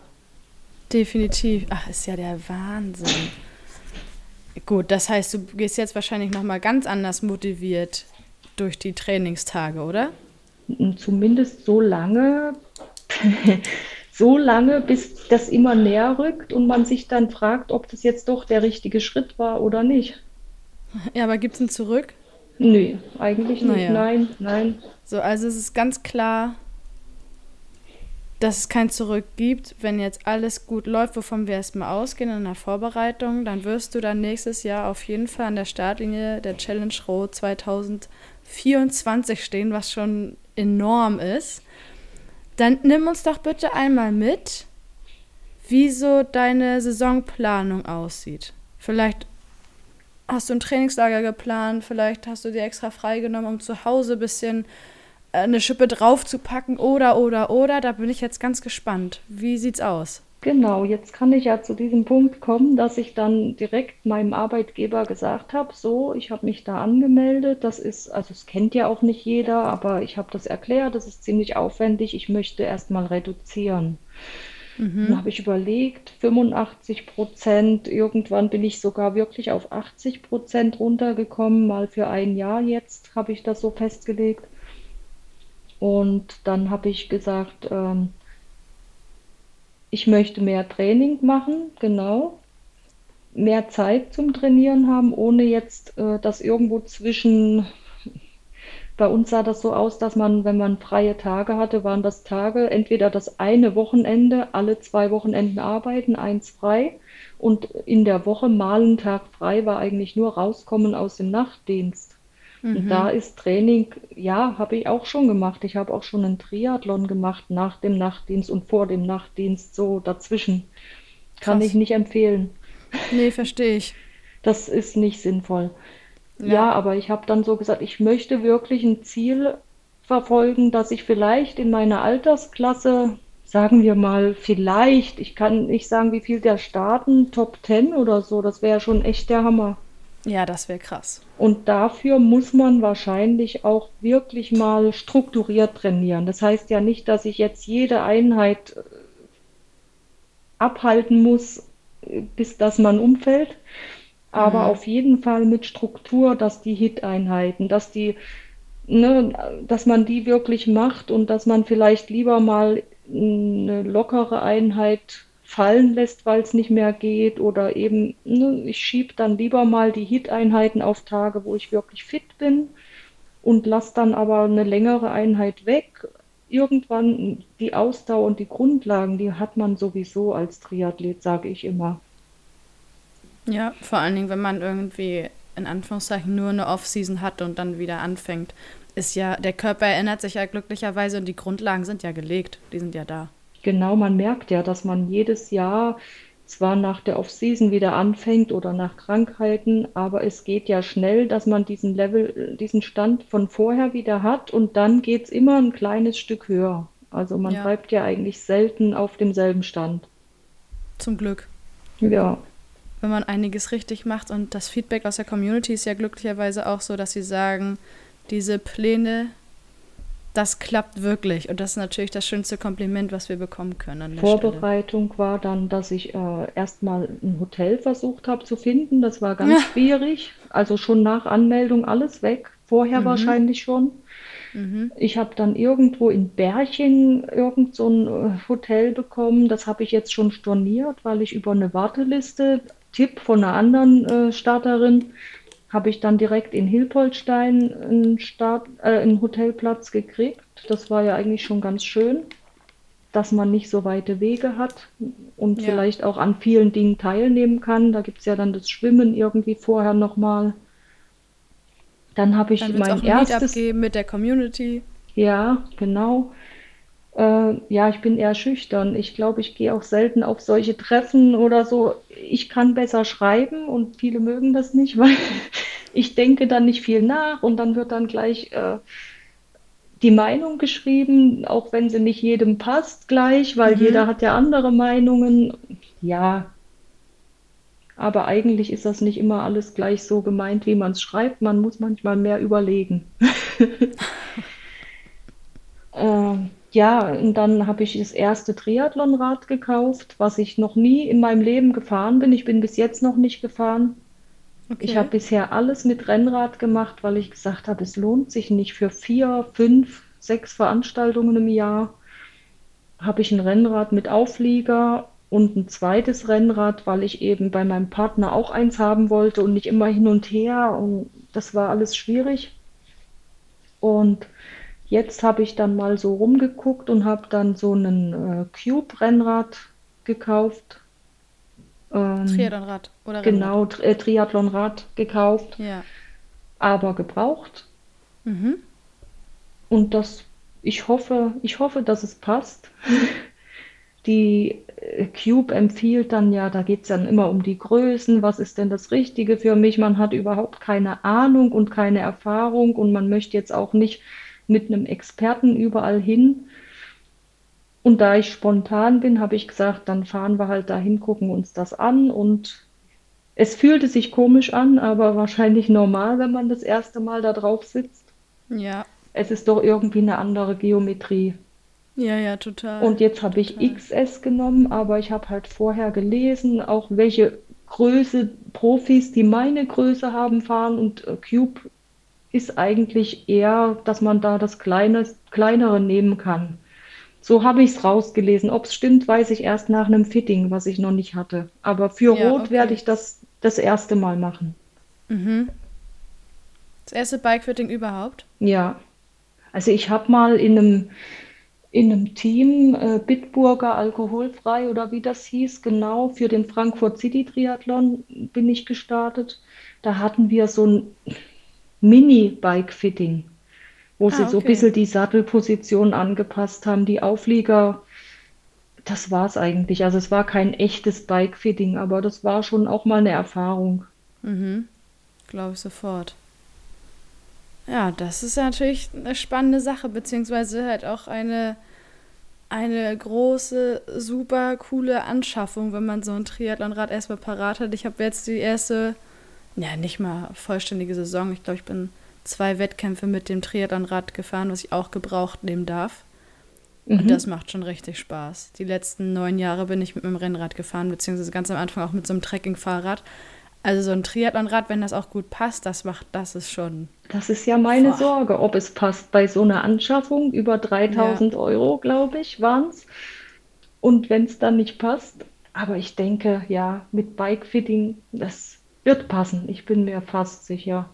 definitiv. Ach, ist ja der Wahnsinn. Gut, das heißt, du gehst jetzt wahrscheinlich noch mal ganz anders motiviert durch die Trainingstage, oder? Zumindest so lange, (laughs) so lange, bis das immer näher rückt und man sich dann fragt, ob das jetzt doch der richtige Schritt war oder nicht. Ja, aber gibt es ein Zurück? Nee, eigentlich nicht. Naja. Nein, nein. So, also es ist ganz klar, dass es kein Zurück gibt. Wenn jetzt alles gut läuft, wovon wir erstmal ausgehen in der Vorbereitung, dann wirst du dann nächstes Jahr auf jeden Fall an der Startlinie der Challenge Row 2024 stehen, was schon enorm ist, dann nimm uns doch bitte einmal mit, wie so deine Saisonplanung aussieht. Vielleicht hast du ein Trainingslager geplant, vielleicht hast du dir extra freigenommen, um zu Hause ein bisschen äh, eine Schippe draufzupacken oder, oder, oder. Da bin ich jetzt ganz gespannt. Wie sieht's aus? Genau, jetzt kann ich ja zu diesem Punkt kommen, dass ich dann direkt meinem Arbeitgeber gesagt habe, so, ich habe mich da angemeldet, das ist, also es kennt ja auch nicht jeder, aber ich habe das erklärt, das ist ziemlich aufwendig, ich möchte erstmal reduzieren. Mhm. Dann habe ich überlegt, 85 Prozent, irgendwann bin ich sogar wirklich auf 80 Prozent runtergekommen, mal für ein Jahr jetzt habe ich das so festgelegt. Und dann habe ich gesagt, ähm, ich möchte mehr Training machen, genau. Mehr Zeit zum Trainieren haben, ohne jetzt äh, das irgendwo zwischen bei uns sah das so aus, dass man, wenn man freie Tage hatte, waren das Tage, entweder das eine Wochenende, alle zwei Wochenenden arbeiten, eins frei. Und in der Woche mal einen Tag frei war eigentlich nur rauskommen aus dem Nachtdienst. Mhm. Und da ist Training, ja, habe ich auch schon gemacht. Ich habe auch schon einen Triathlon gemacht nach dem Nachtdienst und vor dem Nachtdienst, so dazwischen. Kann Krass. ich nicht empfehlen. Nee, verstehe ich. (laughs) Das ist nicht sinnvoll. Ja, ja aber ich habe dann so gesagt, ich möchte wirklich ein Ziel verfolgen, dass ich vielleicht in meiner Altersklasse, sagen wir mal, vielleicht, ich kann nicht sagen, wie viel der starten, Top 10 oder so, das wäre schon echt der Hammer. Ja, das wäre krass. Und dafür muss man wahrscheinlich auch wirklich mal strukturiert trainieren. Das heißt ja nicht, dass ich jetzt jede Einheit äh, abhalten muss, äh, bis dass man umfällt, aber mhm. auf jeden Fall mit Struktur, dass die Hit-Einheiten, dass die, ne, dass man die wirklich macht und dass man vielleicht lieber mal eine lockere Einheit fallen lässt, weil es nicht mehr geht oder eben, ne, ich schiebe dann lieber mal die Hit-Einheiten auf Tage, wo ich wirklich fit bin und lasse dann aber eine längere Einheit weg. Irgendwann die Ausdauer und die Grundlagen, die hat man sowieso als Triathlet, sage ich immer. Ja, vor allen Dingen, wenn man irgendwie in Anführungszeichen nur eine Off-Season hat und dann wieder anfängt, ist ja, der Körper erinnert sich ja glücklicherweise und die Grundlagen sind ja gelegt, die sind ja da. Genau, man merkt ja, dass man jedes Jahr zwar nach der Off-Season wieder anfängt oder nach Krankheiten, aber es geht ja schnell, dass man diesen Level, diesen Stand von vorher wieder hat und dann geht es immer ein kleines Stück höher. Also man ja. bleibt ja eigentlich selten auf demselben Stand. Zum Glück. Ja wenn man einiges richtig macht. Und das Feedback aus der Community ist ja glücklicherweise auch so, dass sie sagen, diese Pläne, das klappt wirklich. Und das ist natürlich das schönste Kompliment, was wir bekommen können. Vorbereitung Stelle. war dann, dass ich äh, erstmal ein Hotel versucht habe zu finden. Das war ganz ja. (laughs) schwierig. Also schon nach Anmeldung alles weg. Vorher mhm. wahrscheinlich schon. Mhm. Ich habe dann irgendwo in Berchen irgend so ein äh, Hotel bekommen. Das habe ich jetzt schon storniert, weil ich über eine Warteliste Tipp von einer anderen äh, Starterin habe ich dann direkt in Hilpoltstein einen, Start, äh, einen Hotelplatz gekriegt. Das war ja eigentlich schon ganz schön, dass man nicht so weite Wege hat und ja. vielleicht auch an vielen Dingen teilnehmen kann. Da gibt es ja dann das Schwimmen irgendwie vorher nochmal. Dann habe ich dann mein auch erstes geben mit der Community. Ja, genau. Äh, ja, ich bin eher schüchtern. Ich glaube, ich gehe auch selten auf solche Treffen oder so. Ich kann besser schreiben und viele mögen das nicht, (laughs) weil ich denke dann nicht viel nach und dann wird dann gleich äh, die Meinung geschrieben, auch wenn sie nicht jedem passt gleich, weil mhm. jeder hat ja andere Meinungen. Ja, aber eigentlich ist das nicht immer alles gleich so gemeint, wie man es schreibt. Man muss manchmal mehr überlegen. (laughs) äh, ja, und dann habe ich das erste Triathlonrad gekauft, was ich noch nie in meinem Leben gefahren bin. Ich bin bis jetzt noch nicht gefahren. Okay. Ich habe bisher alles mit Rennrad gemacht, weil ich gesagt habe, es lohnt sich nicht für vier, fünf, sechs Veranstaltungen im Jahr. Habe ich ein Rennrad mit Auflieger und ein zweites Rennrad, weil ich eben bei meinem Partner auch eins haben wollte und nicht immer hin und her. Und das war alles schwierig. Und Jetzt habe ich dann mal so rumgeguckt und habe dann so einen äh, Cube-Rennrad gekauft. Ähm, Triathlonrad oder Rennrad? Genau, Tri äh, Triathlonrad gekauft. Ja. Aber gebraucht. Mhm. Und das, ich hoffe, ich hoffe, dass es passt. (laughs) die äh, Cube empfiehlt dann ja, da geht es dann immer um die Größen, was ist denn das Richtige für mich? Man hat überhaupt keine Ahnung und keine Erfahrung und man möchte jetzt auch nicht mit einem Experten überall hin. Und da ich spontan bin, habe ich gesagt, dann fahren wir halt dahin, gucken uns das an. Und es fühlte sich komisch an, aber (laughs) wahrscheinlich normal, wenn man das erste Mal da drauf sitzt. Ja. Es ist doch irgendwie eine andere Geometrie. Ja, ja, total. Und jetzt habe ich. XS genommen, aber ich habe halt vorher gelesen, auch welche Größe Profis, die meine Größe haben, fahren. Und äh, Cube ist eigentlich eher, dass man da das Kleine, Kleinere nehmen kann. So habe ich es rausgelesen. Ob es stimmt, weiß ich erst nach einem Fitting, was ich noch nicht hatte. Aber für Ja, Rot werde okay. ich das das erste Mal machen. Mhm. Das erste Bikefitting überhaupt? Ja, also ich habe mal in einem, in einem Team äh, Bitburger alkoholfrei oder wie das hieß, genau für den Frankfurt City Triathlon bin ich gestartet. Da hatten wir so ein Mini-Bike-Fitting, wo sie Ah, so ein okay. bisschen die Sattelposition angepasst haben, die Auflieger. Das war es eigentlich. Also es war kein echtes Bike-Fitting, aber das war schon auch mal eine Erfahrung. Mhm. Glaube ich sofort. Ja, das ist natürlich eine spannende Sache, beziehungsweise halt auch eine, eine große, super coole Anschaffung, wenn man so ein Triathlonrad erstmal parat hat. Ich habe jetzt die erste, ja, nicht mal vollständige Saison. Ich glaube, ich bin zwei Wettkämpfe mit dem Triathlonrad gefahren, was ich auch gebraucht nehmen darf. Und Mhm. das macht schon richtig Spaß. Die letzten neun Jahre bin ich mit meinem Rennrad gefahren, beziehungsweise ganz am Anfang auch mit so einem Trekkingfahrrad. Also so ein Triathlonrad, wenn das auch gut passt, das macht, das ist schon. Das ist ja meine Boah. Sorge, ob es passt bei so einer Anschaffung. Über Ja, 3000 Euro, glaube ich, waren es. Und wenn es dann nicht passt, aber ich denke, ja, mit Bikefitting, das wird passen. Ich bin mir fast sicher.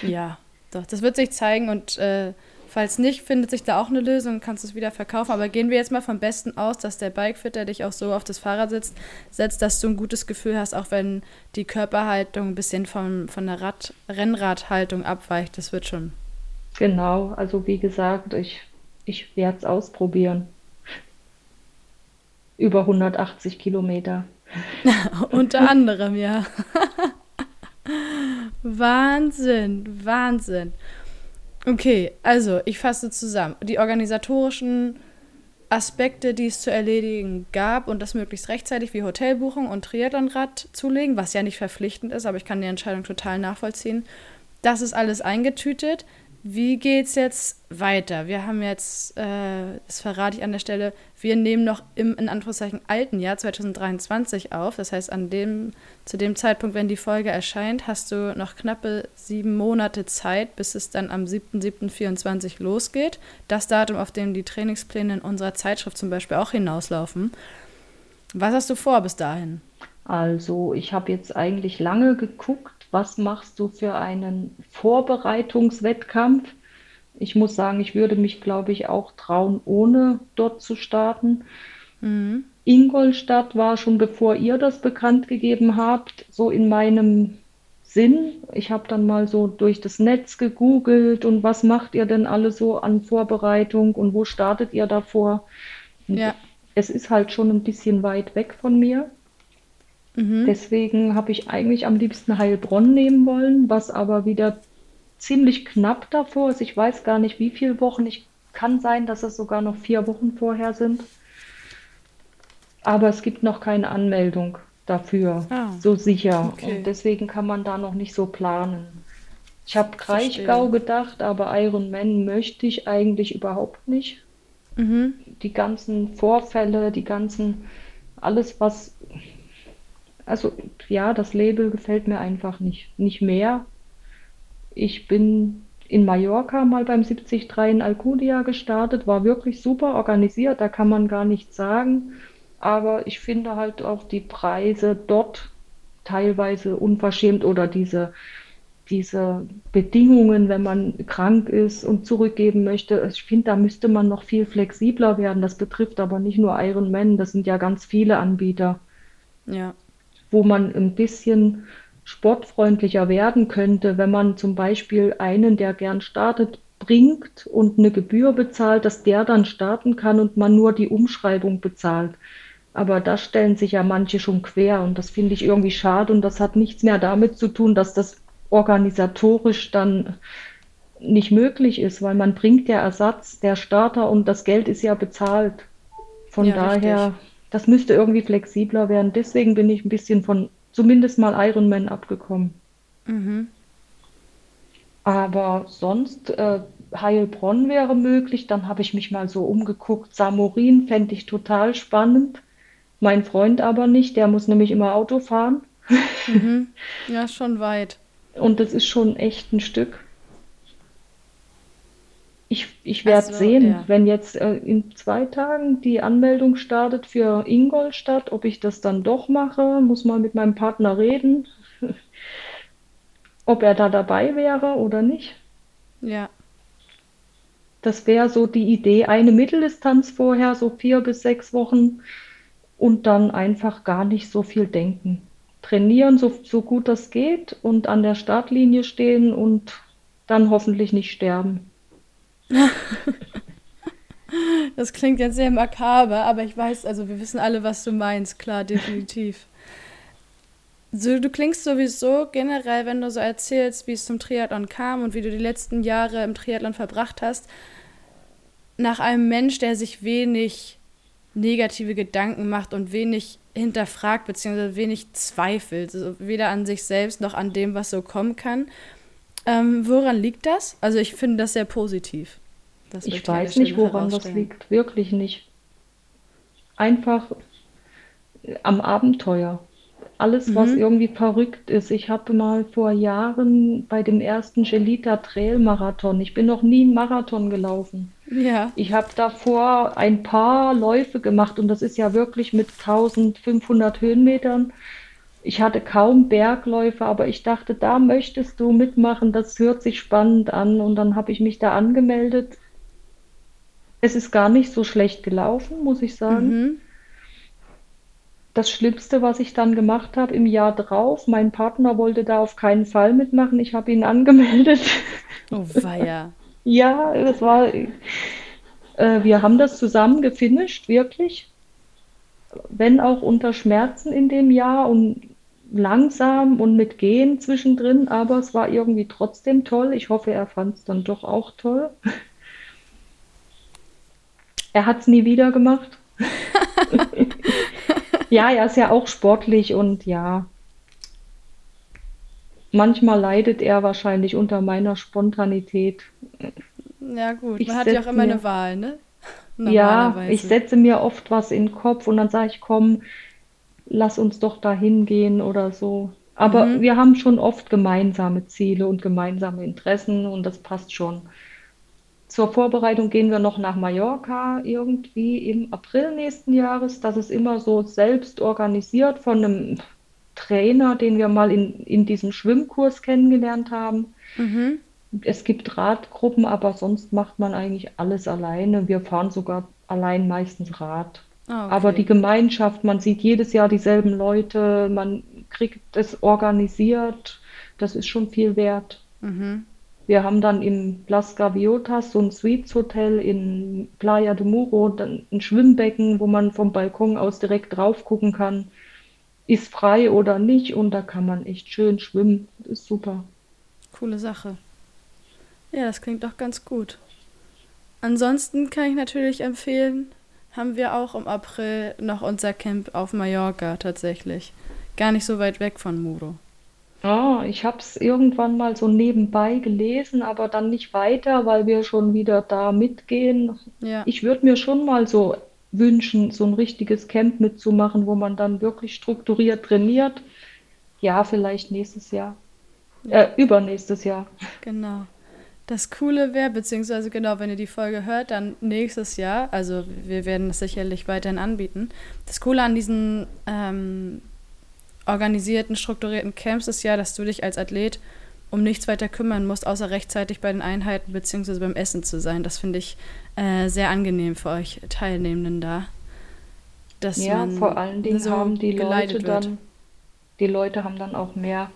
ja, doch. Das wird sich zeigen und äh, falls nicht, findet sich da auch eine Lösung und kannst du es wieder verkaufen. Aber gehen wir jetzt mal vom Besten aus, dass der Bikefitter dich auch so auf das Fahrrad sitzt, setzt, dass du ein gutes Gefühl hast, auch wenn die Körperhaltung ein bisschen vom, von der Rad Rennradhaltung abweicht. Das wird schon. Genau, also wie gesagt, ich, ich werde es ausprobieren. Über 180 Kilometer. (laughs) Unter anderem, ja. (laughs) Wahnsinn, Wahnsinn. Okay, also ich fasse zusammen. Die organisatorischen Aspekte, die es zu erledigen gab und das möglichst rechtzeitig wie Hotelbuchung und Triathlonrad zulegen, was ja nicht verpflichtend ist, aber ich kann die Entscheidung total nachvollziehen. Das ist alles eingetütet. Wie geht's jetzt weiter? Wir haben jetzt, äh, das verrate ich an der Stelle, wir nehmen noch im in Anführungszeichen alten Jahr 2023 auf. Das heißt, an dem, zu dem Zeitpunkt, wenn die Folge erscheint, hast du noch knappe sieben Monate Zeit, bis es dann am 7.7.24 losgeht. Das Datum, auf dem die Trainingspläne in unserer Zeitschrift zum Beispiel auch hinauslaufen. Was hast du vor bis dahin? Also, ich habe jetzt eigentlich lange geguckt, was machst du für einen Vorbereitungswettkampf? Ich muss sagen, ich würde mich, glaube ich, auch trauen, ohne dort zu starten. Mhm. Ingolstadt war schon bevor ihr das bekannt gegeben habt, so in meinem Sinn. Ich habe dann mal so durch das Netz gegoogelt und was macht ihr denn alle so an Vorbereitung und wo startet ihr davor? Ja. es ist halt schon ein bisschen weit weg von mir. Mhm. Deswegen habe ich eigentlich am liebsten Heilbronn nehmen wollen, was aber wieder ziemlich knapp davor ist. Ich weiß gar nicht, wie viele Wochen. Ich kann sein, dass es sogar noch vier Wochen vorher sind. Aber es gibt noch keine Anmeldung dafür, Ah, so sicher. okay. Und deswegen kann man da noch nicht so planen. Ich habe. Kraichgau gedacht, aber Ironman möchte ich eigentlich überhaupt nicht. Mhm. Die ganzen Vorfälle, die ganzen, alles was, also ja, das Label gefällt mir einfach nicht, nicht mehr. Ich bin in Mallorca mal beim 73 in Alcudia gestartet, war wirklich super organisiert, da kann man gar nichts sagen. Aber ich finde halt auch die Preise dort teilweise unverschämt oder diese, diese Bedingungen, wenn man krank ist und zurückgeben möchte. Ich finde, da müsste man noch viel flexibler werden. Das betrifft aber nicht nur Ironman, das sind ja ganz viele Anbieter Ja. Wo man ein bisschen sportfreundlicher werden könnte, wenn man zum Beispiel einen, der gern startet, bringt und eine Gebühr bezahlt, dass der dann starten kann und man nur die Umschreibung bezahlt. Aber da stellen sich ja manche schon quer und das finde ich irgendwie schade und das hat nichts mehr damit zu tun, dass das organisatorisch dann nicht möglich ist, weil man bringt ja Ersatz, der Starter und das Geld ist ja bezahlt. Von Ja, richtig. Das müsste irgendwie flexibler werden. Deswegen bin ich ein bisschen von zumindest mal Ironman abgekommen. Mhm. Aber sonst, äh, Heilbronn wäre möglich. Dann habe ich mich mal so umgeguckt. Samorin fände ich total spannend. Mein Freund aber nicht, der muss nämlich immer Auto fahren. Mhm. (laughs) Ja, schon weit. Und das ist schon echt ein Stück. Ich, ich werde Also, sehen, ja. wenn jetzt äh, in zwei Tagen die Anmeldung startet für Ingolstadt, ob ich das dann doch mache, muss mal mit meinem Partner reden, (laughs) ob er da dabei wäre oder nicht. Ja. Das wäre so die Idee, eine Mitteldistanz vorher, so vier bis sechs Wochen und dann einfach gar nicht so viel denken. Trainieren, so, so gut das geht und an der Startlinie stehen und dann hoffentlich nicht sterben. (laughs) Das klingt jetzt sehr makaber, aber ich weiß, also wir wissen alle, was du meinst, klar, definitiv. So, du klingst sowieso generell, wenn du so erzählst, wie es zum Triathlon kam und wie du die letzten Jahre im Triathlon verbracht hast, nach einem Mensch, der sich wenig negative Gedanken macht und wenig hinterfragt, beziehungsweise wenig zweifelt, also weder an sich selbst noch an dem, was so kommen kann. Ähm, woran liegt das? Also ich finde das sehr positiv. Das Ich weiß nicht, woran das liegt, wirklich nicht. Einfach äh, am Abenteuer. Alles, was Mhm. irgendwie verrückt ist. Ich habe mal vor Jahren bei dem ersten Gelita Trail Marathon, ich bin noch nie einen Marathon gelaufen. Ja, Ich habe davor ein paar Läufe gemacht und das ist ja wirklich mit 1500 Höhenmetern. Ich hatte kaum Bergläufe, aber ich dachte, da möchtest du mitmachen, das hört sich spannend an und dann habe ich mich da angemeldet. Es ist gar nicht so schlecht gelaufen, muss ich sagen. mhm. Das Schlimmste, was ich dann gemacht habe im Jahr drauf, mein Partner wollte da auf keinen Fall mitmachen. Ich habe ihn (laughs) angemeldet. Oh weia. (laughs) Ja, das war, äh, wir haben das zusammen gefinisht, wirklich. Wenn auch unter Schmerzen in dem Jahr und langsam und mit Gehen zwischendrin, aber es war irgendwie trotzdem toll. Ich hoffe, er fand es dann doch auch toll. (laughs) Er hat es nie wieder gemacht. (laughs) Ja, er ist ja auch sportlich und ja, manchmal leidet er wahrscheinlich unter meiner Spontanität. Ja gut, Ich man hat ja auch immer mir, eine Wahl, ne? ja, ich setze mir oft was in den Kopf und dann sage ich, komm, lass uns doch dahin gehen oder so. Aber Mhm. wir haben schon oft gemeinsame Ziele und gemeinsame Interessen und das passt schon. Zur Vorbereitung gehen wir noch nach Mallorca irgendwie im April nächsten Jahres. Das ist immer so selbst organisiert von einem Trainer, den wir mal in, in diesem Schwimmkurs kennengelernt haben. Mhm. Es gibt Radgruppen, aber sonst macht man eigentlich alles alleine. Wir fahren sogar allein meistens Rad. Ah, Aber die okay. Gemeinschaft, man sieht jedes Jahr dieselben Leute, man kriegt es organisiert. Das ist schon viel wert. Mhm. Wir haben dann im Las Gaviotas so ein Suites Hotel in Playa de Muro, dann ein Schwimmbecken, wo man vom Balkon aus direkt drauf gucken kann, ist frei oder nicht und da kann man echt schön schwimmen. Das ist super. Coole Sache. Ja, das klingt doch ganz gut. Ansonsten kann ich natürlich empfehlen, haben wir auch im April noch unser Camp auf Mallorca tatsächlich. Gar nicht so weit weg von Muro. Ah, ich habe es irgendwann mal so nebenbei gelesen, aber dann nicht weiter, weil wir schon wieder da mitgehen. Ja, Ich würde mir schon mal so wünschen, so ein richtiges Camp mitzumachen, wo man dann wirklich strukturiert trainiert. Ja, vielleicht nächstes Jahr. ja, Äh, übernächstes Jahr. genau. Das Coole wäre, beziehungsweise genau, wenn ihr die Folge hört, dann nächstes Jahr, also wir werden es sicherlich weiterhin anbieten. Das Coole an diesen ähm, organisierten, strukturierten Camps ist ja, dass du dich als Athlet um nichts weiter kümmern musst, außer rechtzeitig bei den Einheiten beziehungsweise beim Essen zu sein. Das finde ich äh, sehr angenehm für euch Teilnehmenden da, dass Ja, vor man allen Dingen so haben die Leute geleitet wird. dann, die Leute haben dann auch mehr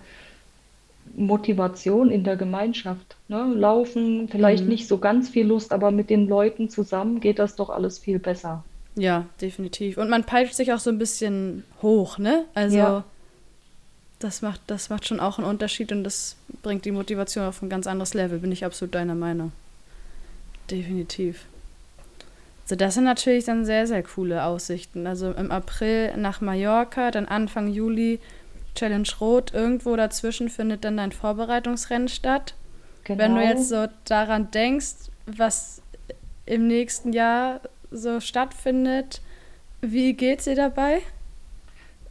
Motivation in der Gemeinschaft, ne? Laufen, vielleicht Mhm. nicht so ganz viel Lust, aber mit den Leuten zusammen geht das doch alles viel besser. Ja, definitiv. Und man peitscht sich auch so ein bisschen hoch, ne? Also Ja, das macht, das macht schon auch einen Unterschied und das bringt die Motivation auf ein ganz anderes Level, bin ich absolut deiner Meinung. Definitiv. Also das sind natürlich dann sehr, sehr coole Aussichten. Also im April nach Mallorca, dann Anfang Juli Challenge Rot. Irgendwo dazwischen findet dann dein Vorbereitungsrennen statt. Genau. Wenn du jetzt so daran denkst, was im nächsten Jahr so stattfindet, wie geht es dir dabei?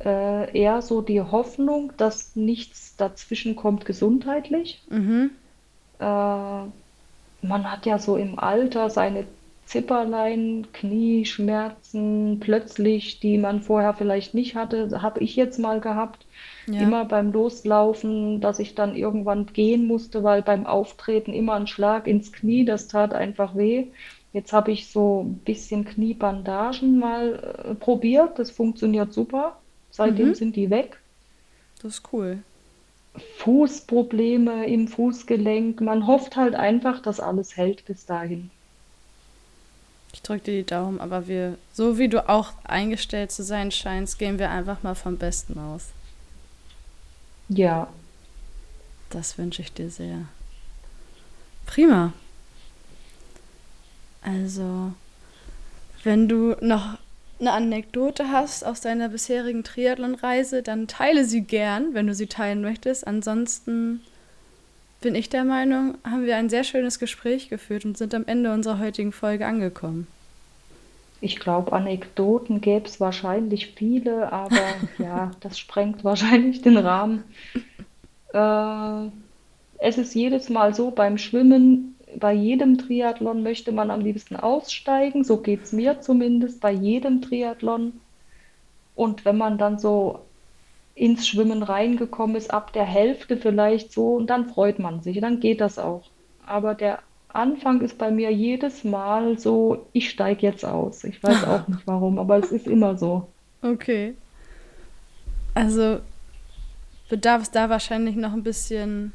Äh, eher so die Hoffnung, dass nichts dazwischen kommt gesundheitlich. Mhm. Äh, man hat ja so im Alter seine Zipperlein, Knieschmerzen plötzlich, die man vorher vielleicht nicht hatte, habe ich jetzt mal gehabt. Ja. Immer beim Loslaufen, dass ich dann irgendwann gehen musste, weil beim Auftreten immer ein Schlag ins Knie, das tat einfach weh. Jetzt habe ich so ein bisschen Kniebandagen mal äh, probiert, das funktioniert super. Seitdem mhm. sind die weg. Das ist cool. Fußprobleme im Fußgelenk. Man hofft halt einfach, dass alles hält bis dahin. Ich drücke dir die Daumen, aber wir, so wie du auch eingestellt zu sein scheinst, gehen wir einfach mal vom Besten aus. Ja. Das wünsche ich dir sehr. Prima. Also, wenn du noch eine Anekdote hast aus deiner bisherigen Triathlon-Reise, dann teile sie gern, wenn du sie teilen möchtest. Ansonsten bin ich der Meinung, haben wir ein sehr schönes Gespräch geführt und sind am Ende unserer heutigen Folge angekommen. Ich glaube, Anekdoten gäbe es wahrscheinlich viele, aber (laughs) ja, das sprengt wahrscheinlich den Rahmen. Äh, es ist jedes Mal so beim Schwimmen, bei jedem Triathlon möchte man am liebsten aussteigen, so geht es mir zumindest bei jedem Triathlon. Und wenn man dann so ins Schwimmen reingekommen ist, ab der Hälfte vielleicht so, und dann freut man sich, dann geht das auch. Aber der Anfang ist bei mir jedes Mal so, ich steige jetzt aus. Ich weiß auch nicht warum, aber es ist immer so. Okay. Also bedarf es da wahrscheinlich noch ein bisschen,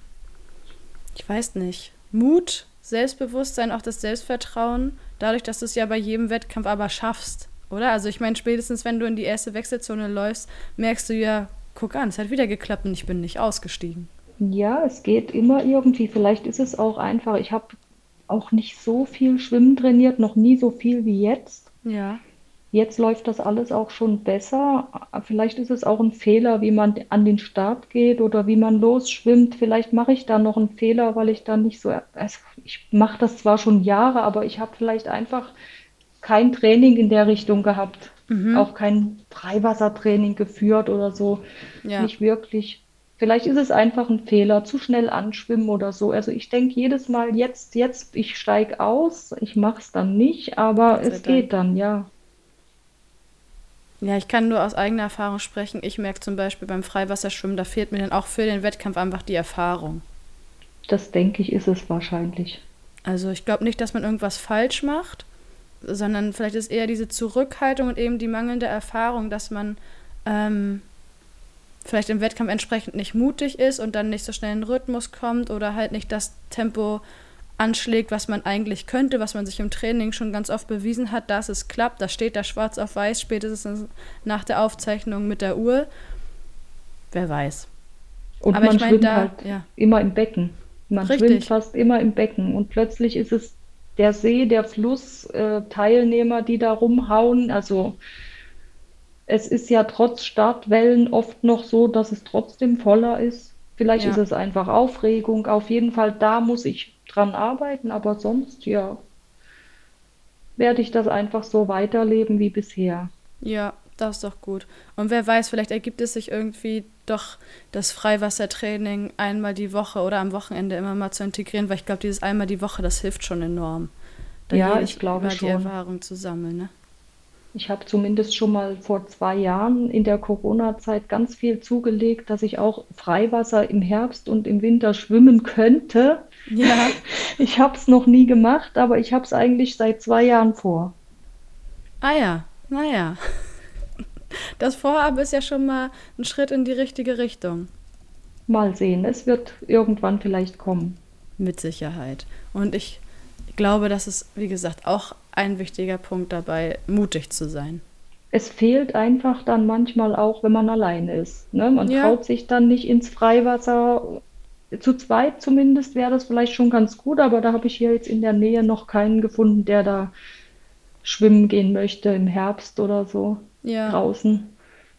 ich weiß nicht, Mut, Selbstbewusstsein, auch das Selbstvertrauen, dadurch, dass du es ja bei jedem Wettkampf aber schaffst, oder? Also ich meine, spätestens wenn du in die erste Wechselzone läufst, merkst du ja, guck an, es hat wieder geklappt und ich bin nicht ausgestiegen. Ja, es geht immer irgendwie. Vielleicht ist es auch einfach, ich habe auch nicht so viel Schwimmen trainiert, noch nie so viel wie jetzt. Ja. Jetzt läuft das alles auch schon besser. Vielleicht ist es auch ein Fehler, wie man an den Start geht oder wie man losschwimmt. Vielleicht mache ich da noch einen Fehler, weil ich da nicht so. Also ich mache das zwar schon Jahre, aber ich habe vielleicht einfach kein Training in der Richtung gehabt. Mhm. Auch kein Freiwassertraining geführt oder so. Ja. Nicht wirklich. Vielleicht ist es einfach ein Fehler, zu schnell anschwimmen oder so. Also ich denke jedes Mal, jetzt, jetzt, ich steige aus, ich mache es dann nicht, aber es geht dann, ja. Ja, ich kann nur aus eigener Erfahrung sprechen. Ich merke zum Beispiel beim Freiwasserschwimmen, da fehlt mir dann auch für den Wettkampf einfach die Erfahrung. Das denke ich, ist es wahrscheinlich. Also ich glaube nicht, dass man irgendwas falsch macht, sondern vielleicht ist eher diese Zurückhaltung und eben die mangelnde Erfahrung, dass man ähm, vielleicht im Wettkampf entsprechend nicht mutig ist und dann nicht so schnell in den Rhythmus kommt oder halt nicht das Tempo anschlägt, was man eigentlich könnte, was man sich im Training schon ganz oft bewiesen hat, dass es klappt. Da steht da schwarz auf weiß, spätestens nach der Aufzeichnung mit der Uhr. Wer weiß. Und Aber man ich mein, schwimmt da, halt ja. immer im Becken. Man Richtig. schwimmt fast immer im Becken und plötzlich ist es der See, der Fluss, äh, Teilnehmer, die da rumhauen. Also es ist ja trotz Startwellen oft noch so, dass es trotzdem voller ist. Vielleicht ja. ist es einfach Aufregung. Auf jeden Fall, da muss ich dran arbeiten, aber sonst, ja, werde ich das einfach so weiterleben wie bisher. Ja, das ist doch gut. Und wer weiß, vielleicht ergibt es sich irgendwie doch das Freiwassertraining einmal die Woche oder am Wochenende immer mal zu integrieren, weil ich glaube, dieses einmal die Woche, das hilft schon enorm. Da ja, ich glaube schon. die Erfahrung zu sammeln, ne? Ich habe zumindest schon mal vor zwei Jahren in der Corona-Zeit ganz viel zugelegt, dass ich auch Freiwasser im Herbst und im Winter schwimmen könnte. Ja. (laughs) Ich habe es noch nie gemacht, aber ich habe es eigentlich seit zwei Jahren vor. Ah ja, naja. Das Vorhaben ist ja schon mal ein Schritt in die richtige Richtung. Mal sehen, es wird irgendwann vielleicht kommen. Mit Sicherheit. Und ich glaube, das ist, wie gesagt, auch ein wichtiger Punkt dabei, mutig zu sein. Es fehlt einfach dann manchmal auch, wenn man allein ist. Ne? Man ja. traut sich dann nicht ins Freiwasser. Zu zweit zumindest wäre das vielleicht schon ganz gut, aber da habe ich hier jetzt in der Nähe noch keinen gefunden, der da schwimmen gehen möchte im Herbst oder so ja. draußen.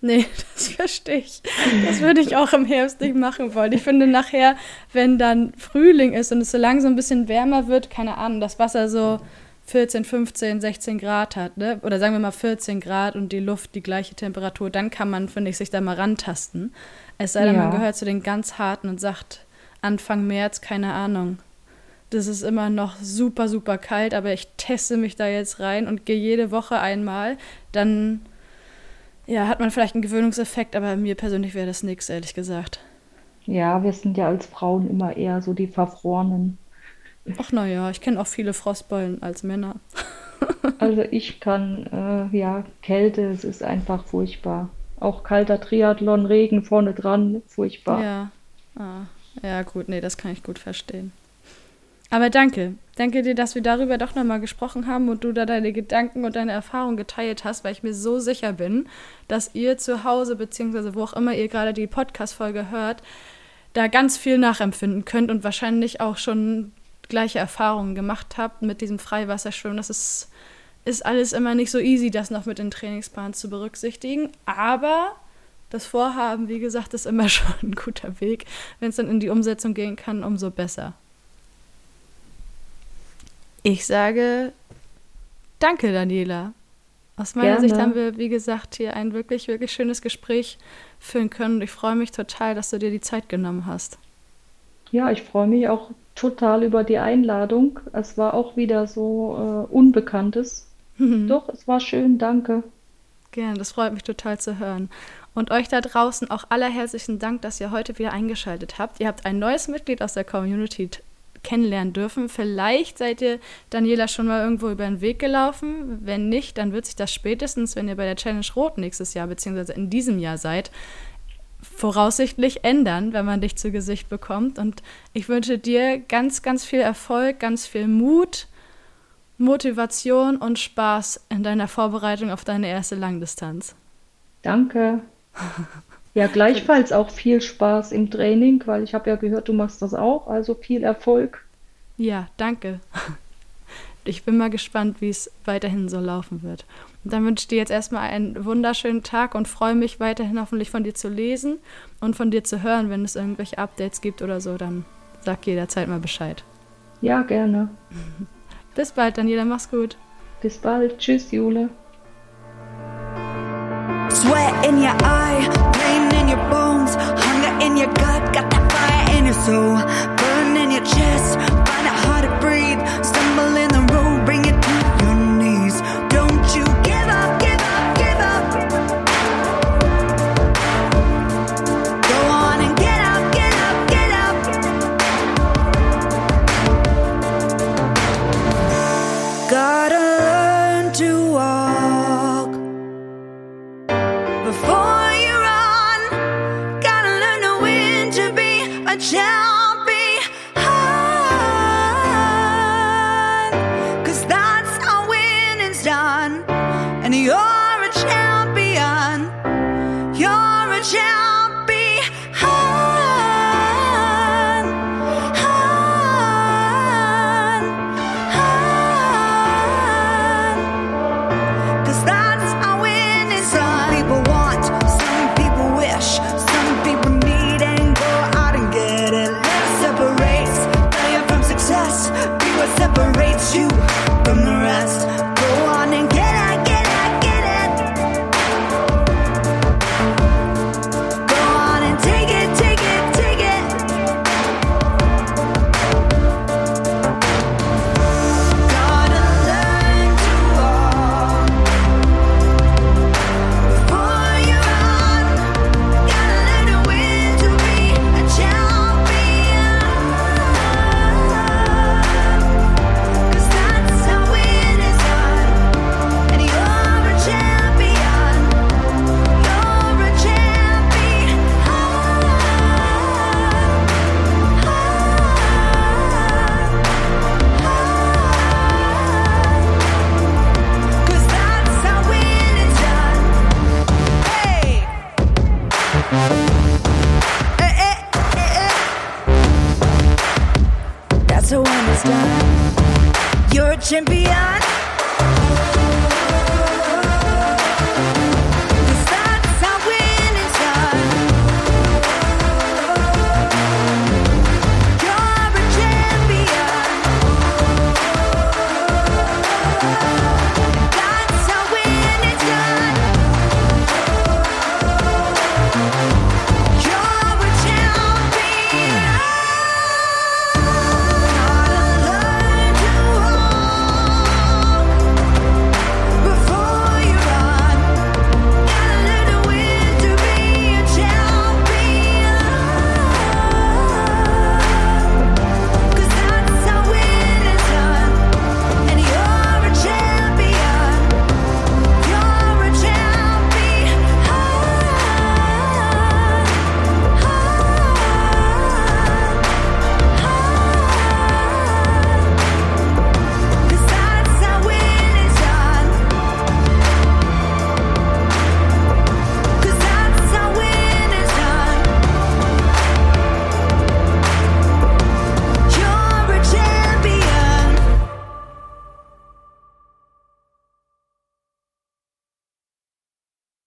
Nee, (laughs) das verstehe ich. Das würde ich auch im Herbst nicht machen wollen. Ich finde nachher, wenn dann Frühling ist und es so langsam ein bisschen wärmer wird, keine Ahnung, das Wasser so 14, 15, 16 Grad hat, ne? oder sagen wir mal 14 Grad und die Luft die gleiche Temperatur, dann kann man, finde ich, sich da mal rantasten. Es sei denn, ja. man gehört zu den ganz harten und sagt Anfang März, keine Ahnung. Das ist immer noch super, super kalt, aber ich teste mich da jetzt rein und gehe jede Woche einmal. Dann ja, hat man vielleicht einen Gewöhnungseffekt, aber mir persönlich wäre das nichts, ehrlich gesagt. Ja, wir sind ja als Frauen immer eher so die Verfrorenen. Ach naja, ich kenne auch viele Frostbeulen als Männer. (laughs) also ich kann, äh, ja, Kälte, es ist einfach furchtbar. Auch kalter Triathlon, Regen vorne dran, furchtbar. Ja, ah, ja gut, nee, das kann ich gut verstehen. Aber danke, danke dir, dass wir darüber doch nochmal gesprochen haben und du da deine Gedanken und deine Erfahrungen geteilt hast, weil ich mir so sicher bin, dass ihr zu Hause, beziehungsweise wo auch immer ihr gerade die Podcast-Folge hört, da ganz viel nachempfinden könnt und wahrscheinlich auch schon gleiche Erfahrungen gemacht habt mit diesem Freiwasserschwimmen. Das ist, ist alles immer nicht so easy, das noch mit den Trainingsplan zu berücksichtigen. Aber das Vorhaben, wie gesagt, ist immer (laughs) schon ein guter Weg. Wenn es dann in die Umsetzung gehen kann, umso besser. Ich sage danke, Daniela. Aus meiner Gerne. Sicht haben wir, wie gesagt, hier ein wirklich, wirklich schönes Gespräch führen können. Und ich freue mich total, dass du dir die Zeit genommen hast. Ja, ich freue mich auch total über die Einladung. Es war auch wieder so äh, Unbekanntes. Mhm. Doch, es war schön, danke. Gerne, das freut mich total zu hören. Und euch da draußen auch allerherzlichen Dank, dass ihr heute wieder eingeschaltet habt. Ihr habt ein neues Mitglied aus der Community kennenlernen dürfen. Vielleicht seid ihr Daniela schon mal irgendwo über den Weg gelaufen. Wenn nicht, dann wird sich das spätestens, wenn ihr bei der Challenge Rot nächstes Jahr bzw. in diesem Jahr seid, voraussichtlich ändern, wenn man dich zu Gesicht bekommt. Und ich wünsche dir ganz, ganz viel Erfolg, ganz viel Mut, Motivation und Spaß in deiner Vorbereitung auf deine erste Langdistanz. Danke. Ja, gleichfalls auch viel Spaß im Training, weil ich habe ja gehört, du machst das auch, also viel Erfolg. Ja, danke. Ich bin mal gespannt, wie es weiterhin so laufen wird. Und dann wünsche ich dir jetzt erstmal einen wunderschönen Tag und freue mich weiterhin hoffentlich von dir zu lesen und von dir zu hören, wenn es irgendwelche Updates gibt oder so, dann sag jederzeit mal Bescheid. Ja, gerne. (laughs) Bis bald, Daniela, mach's gut. Bis bald. Tschüss, Jule. Sweat in your eye, pain in your bones, hunger in your gut, got that fire in your soul, burn in your chest, find it hard to breathe,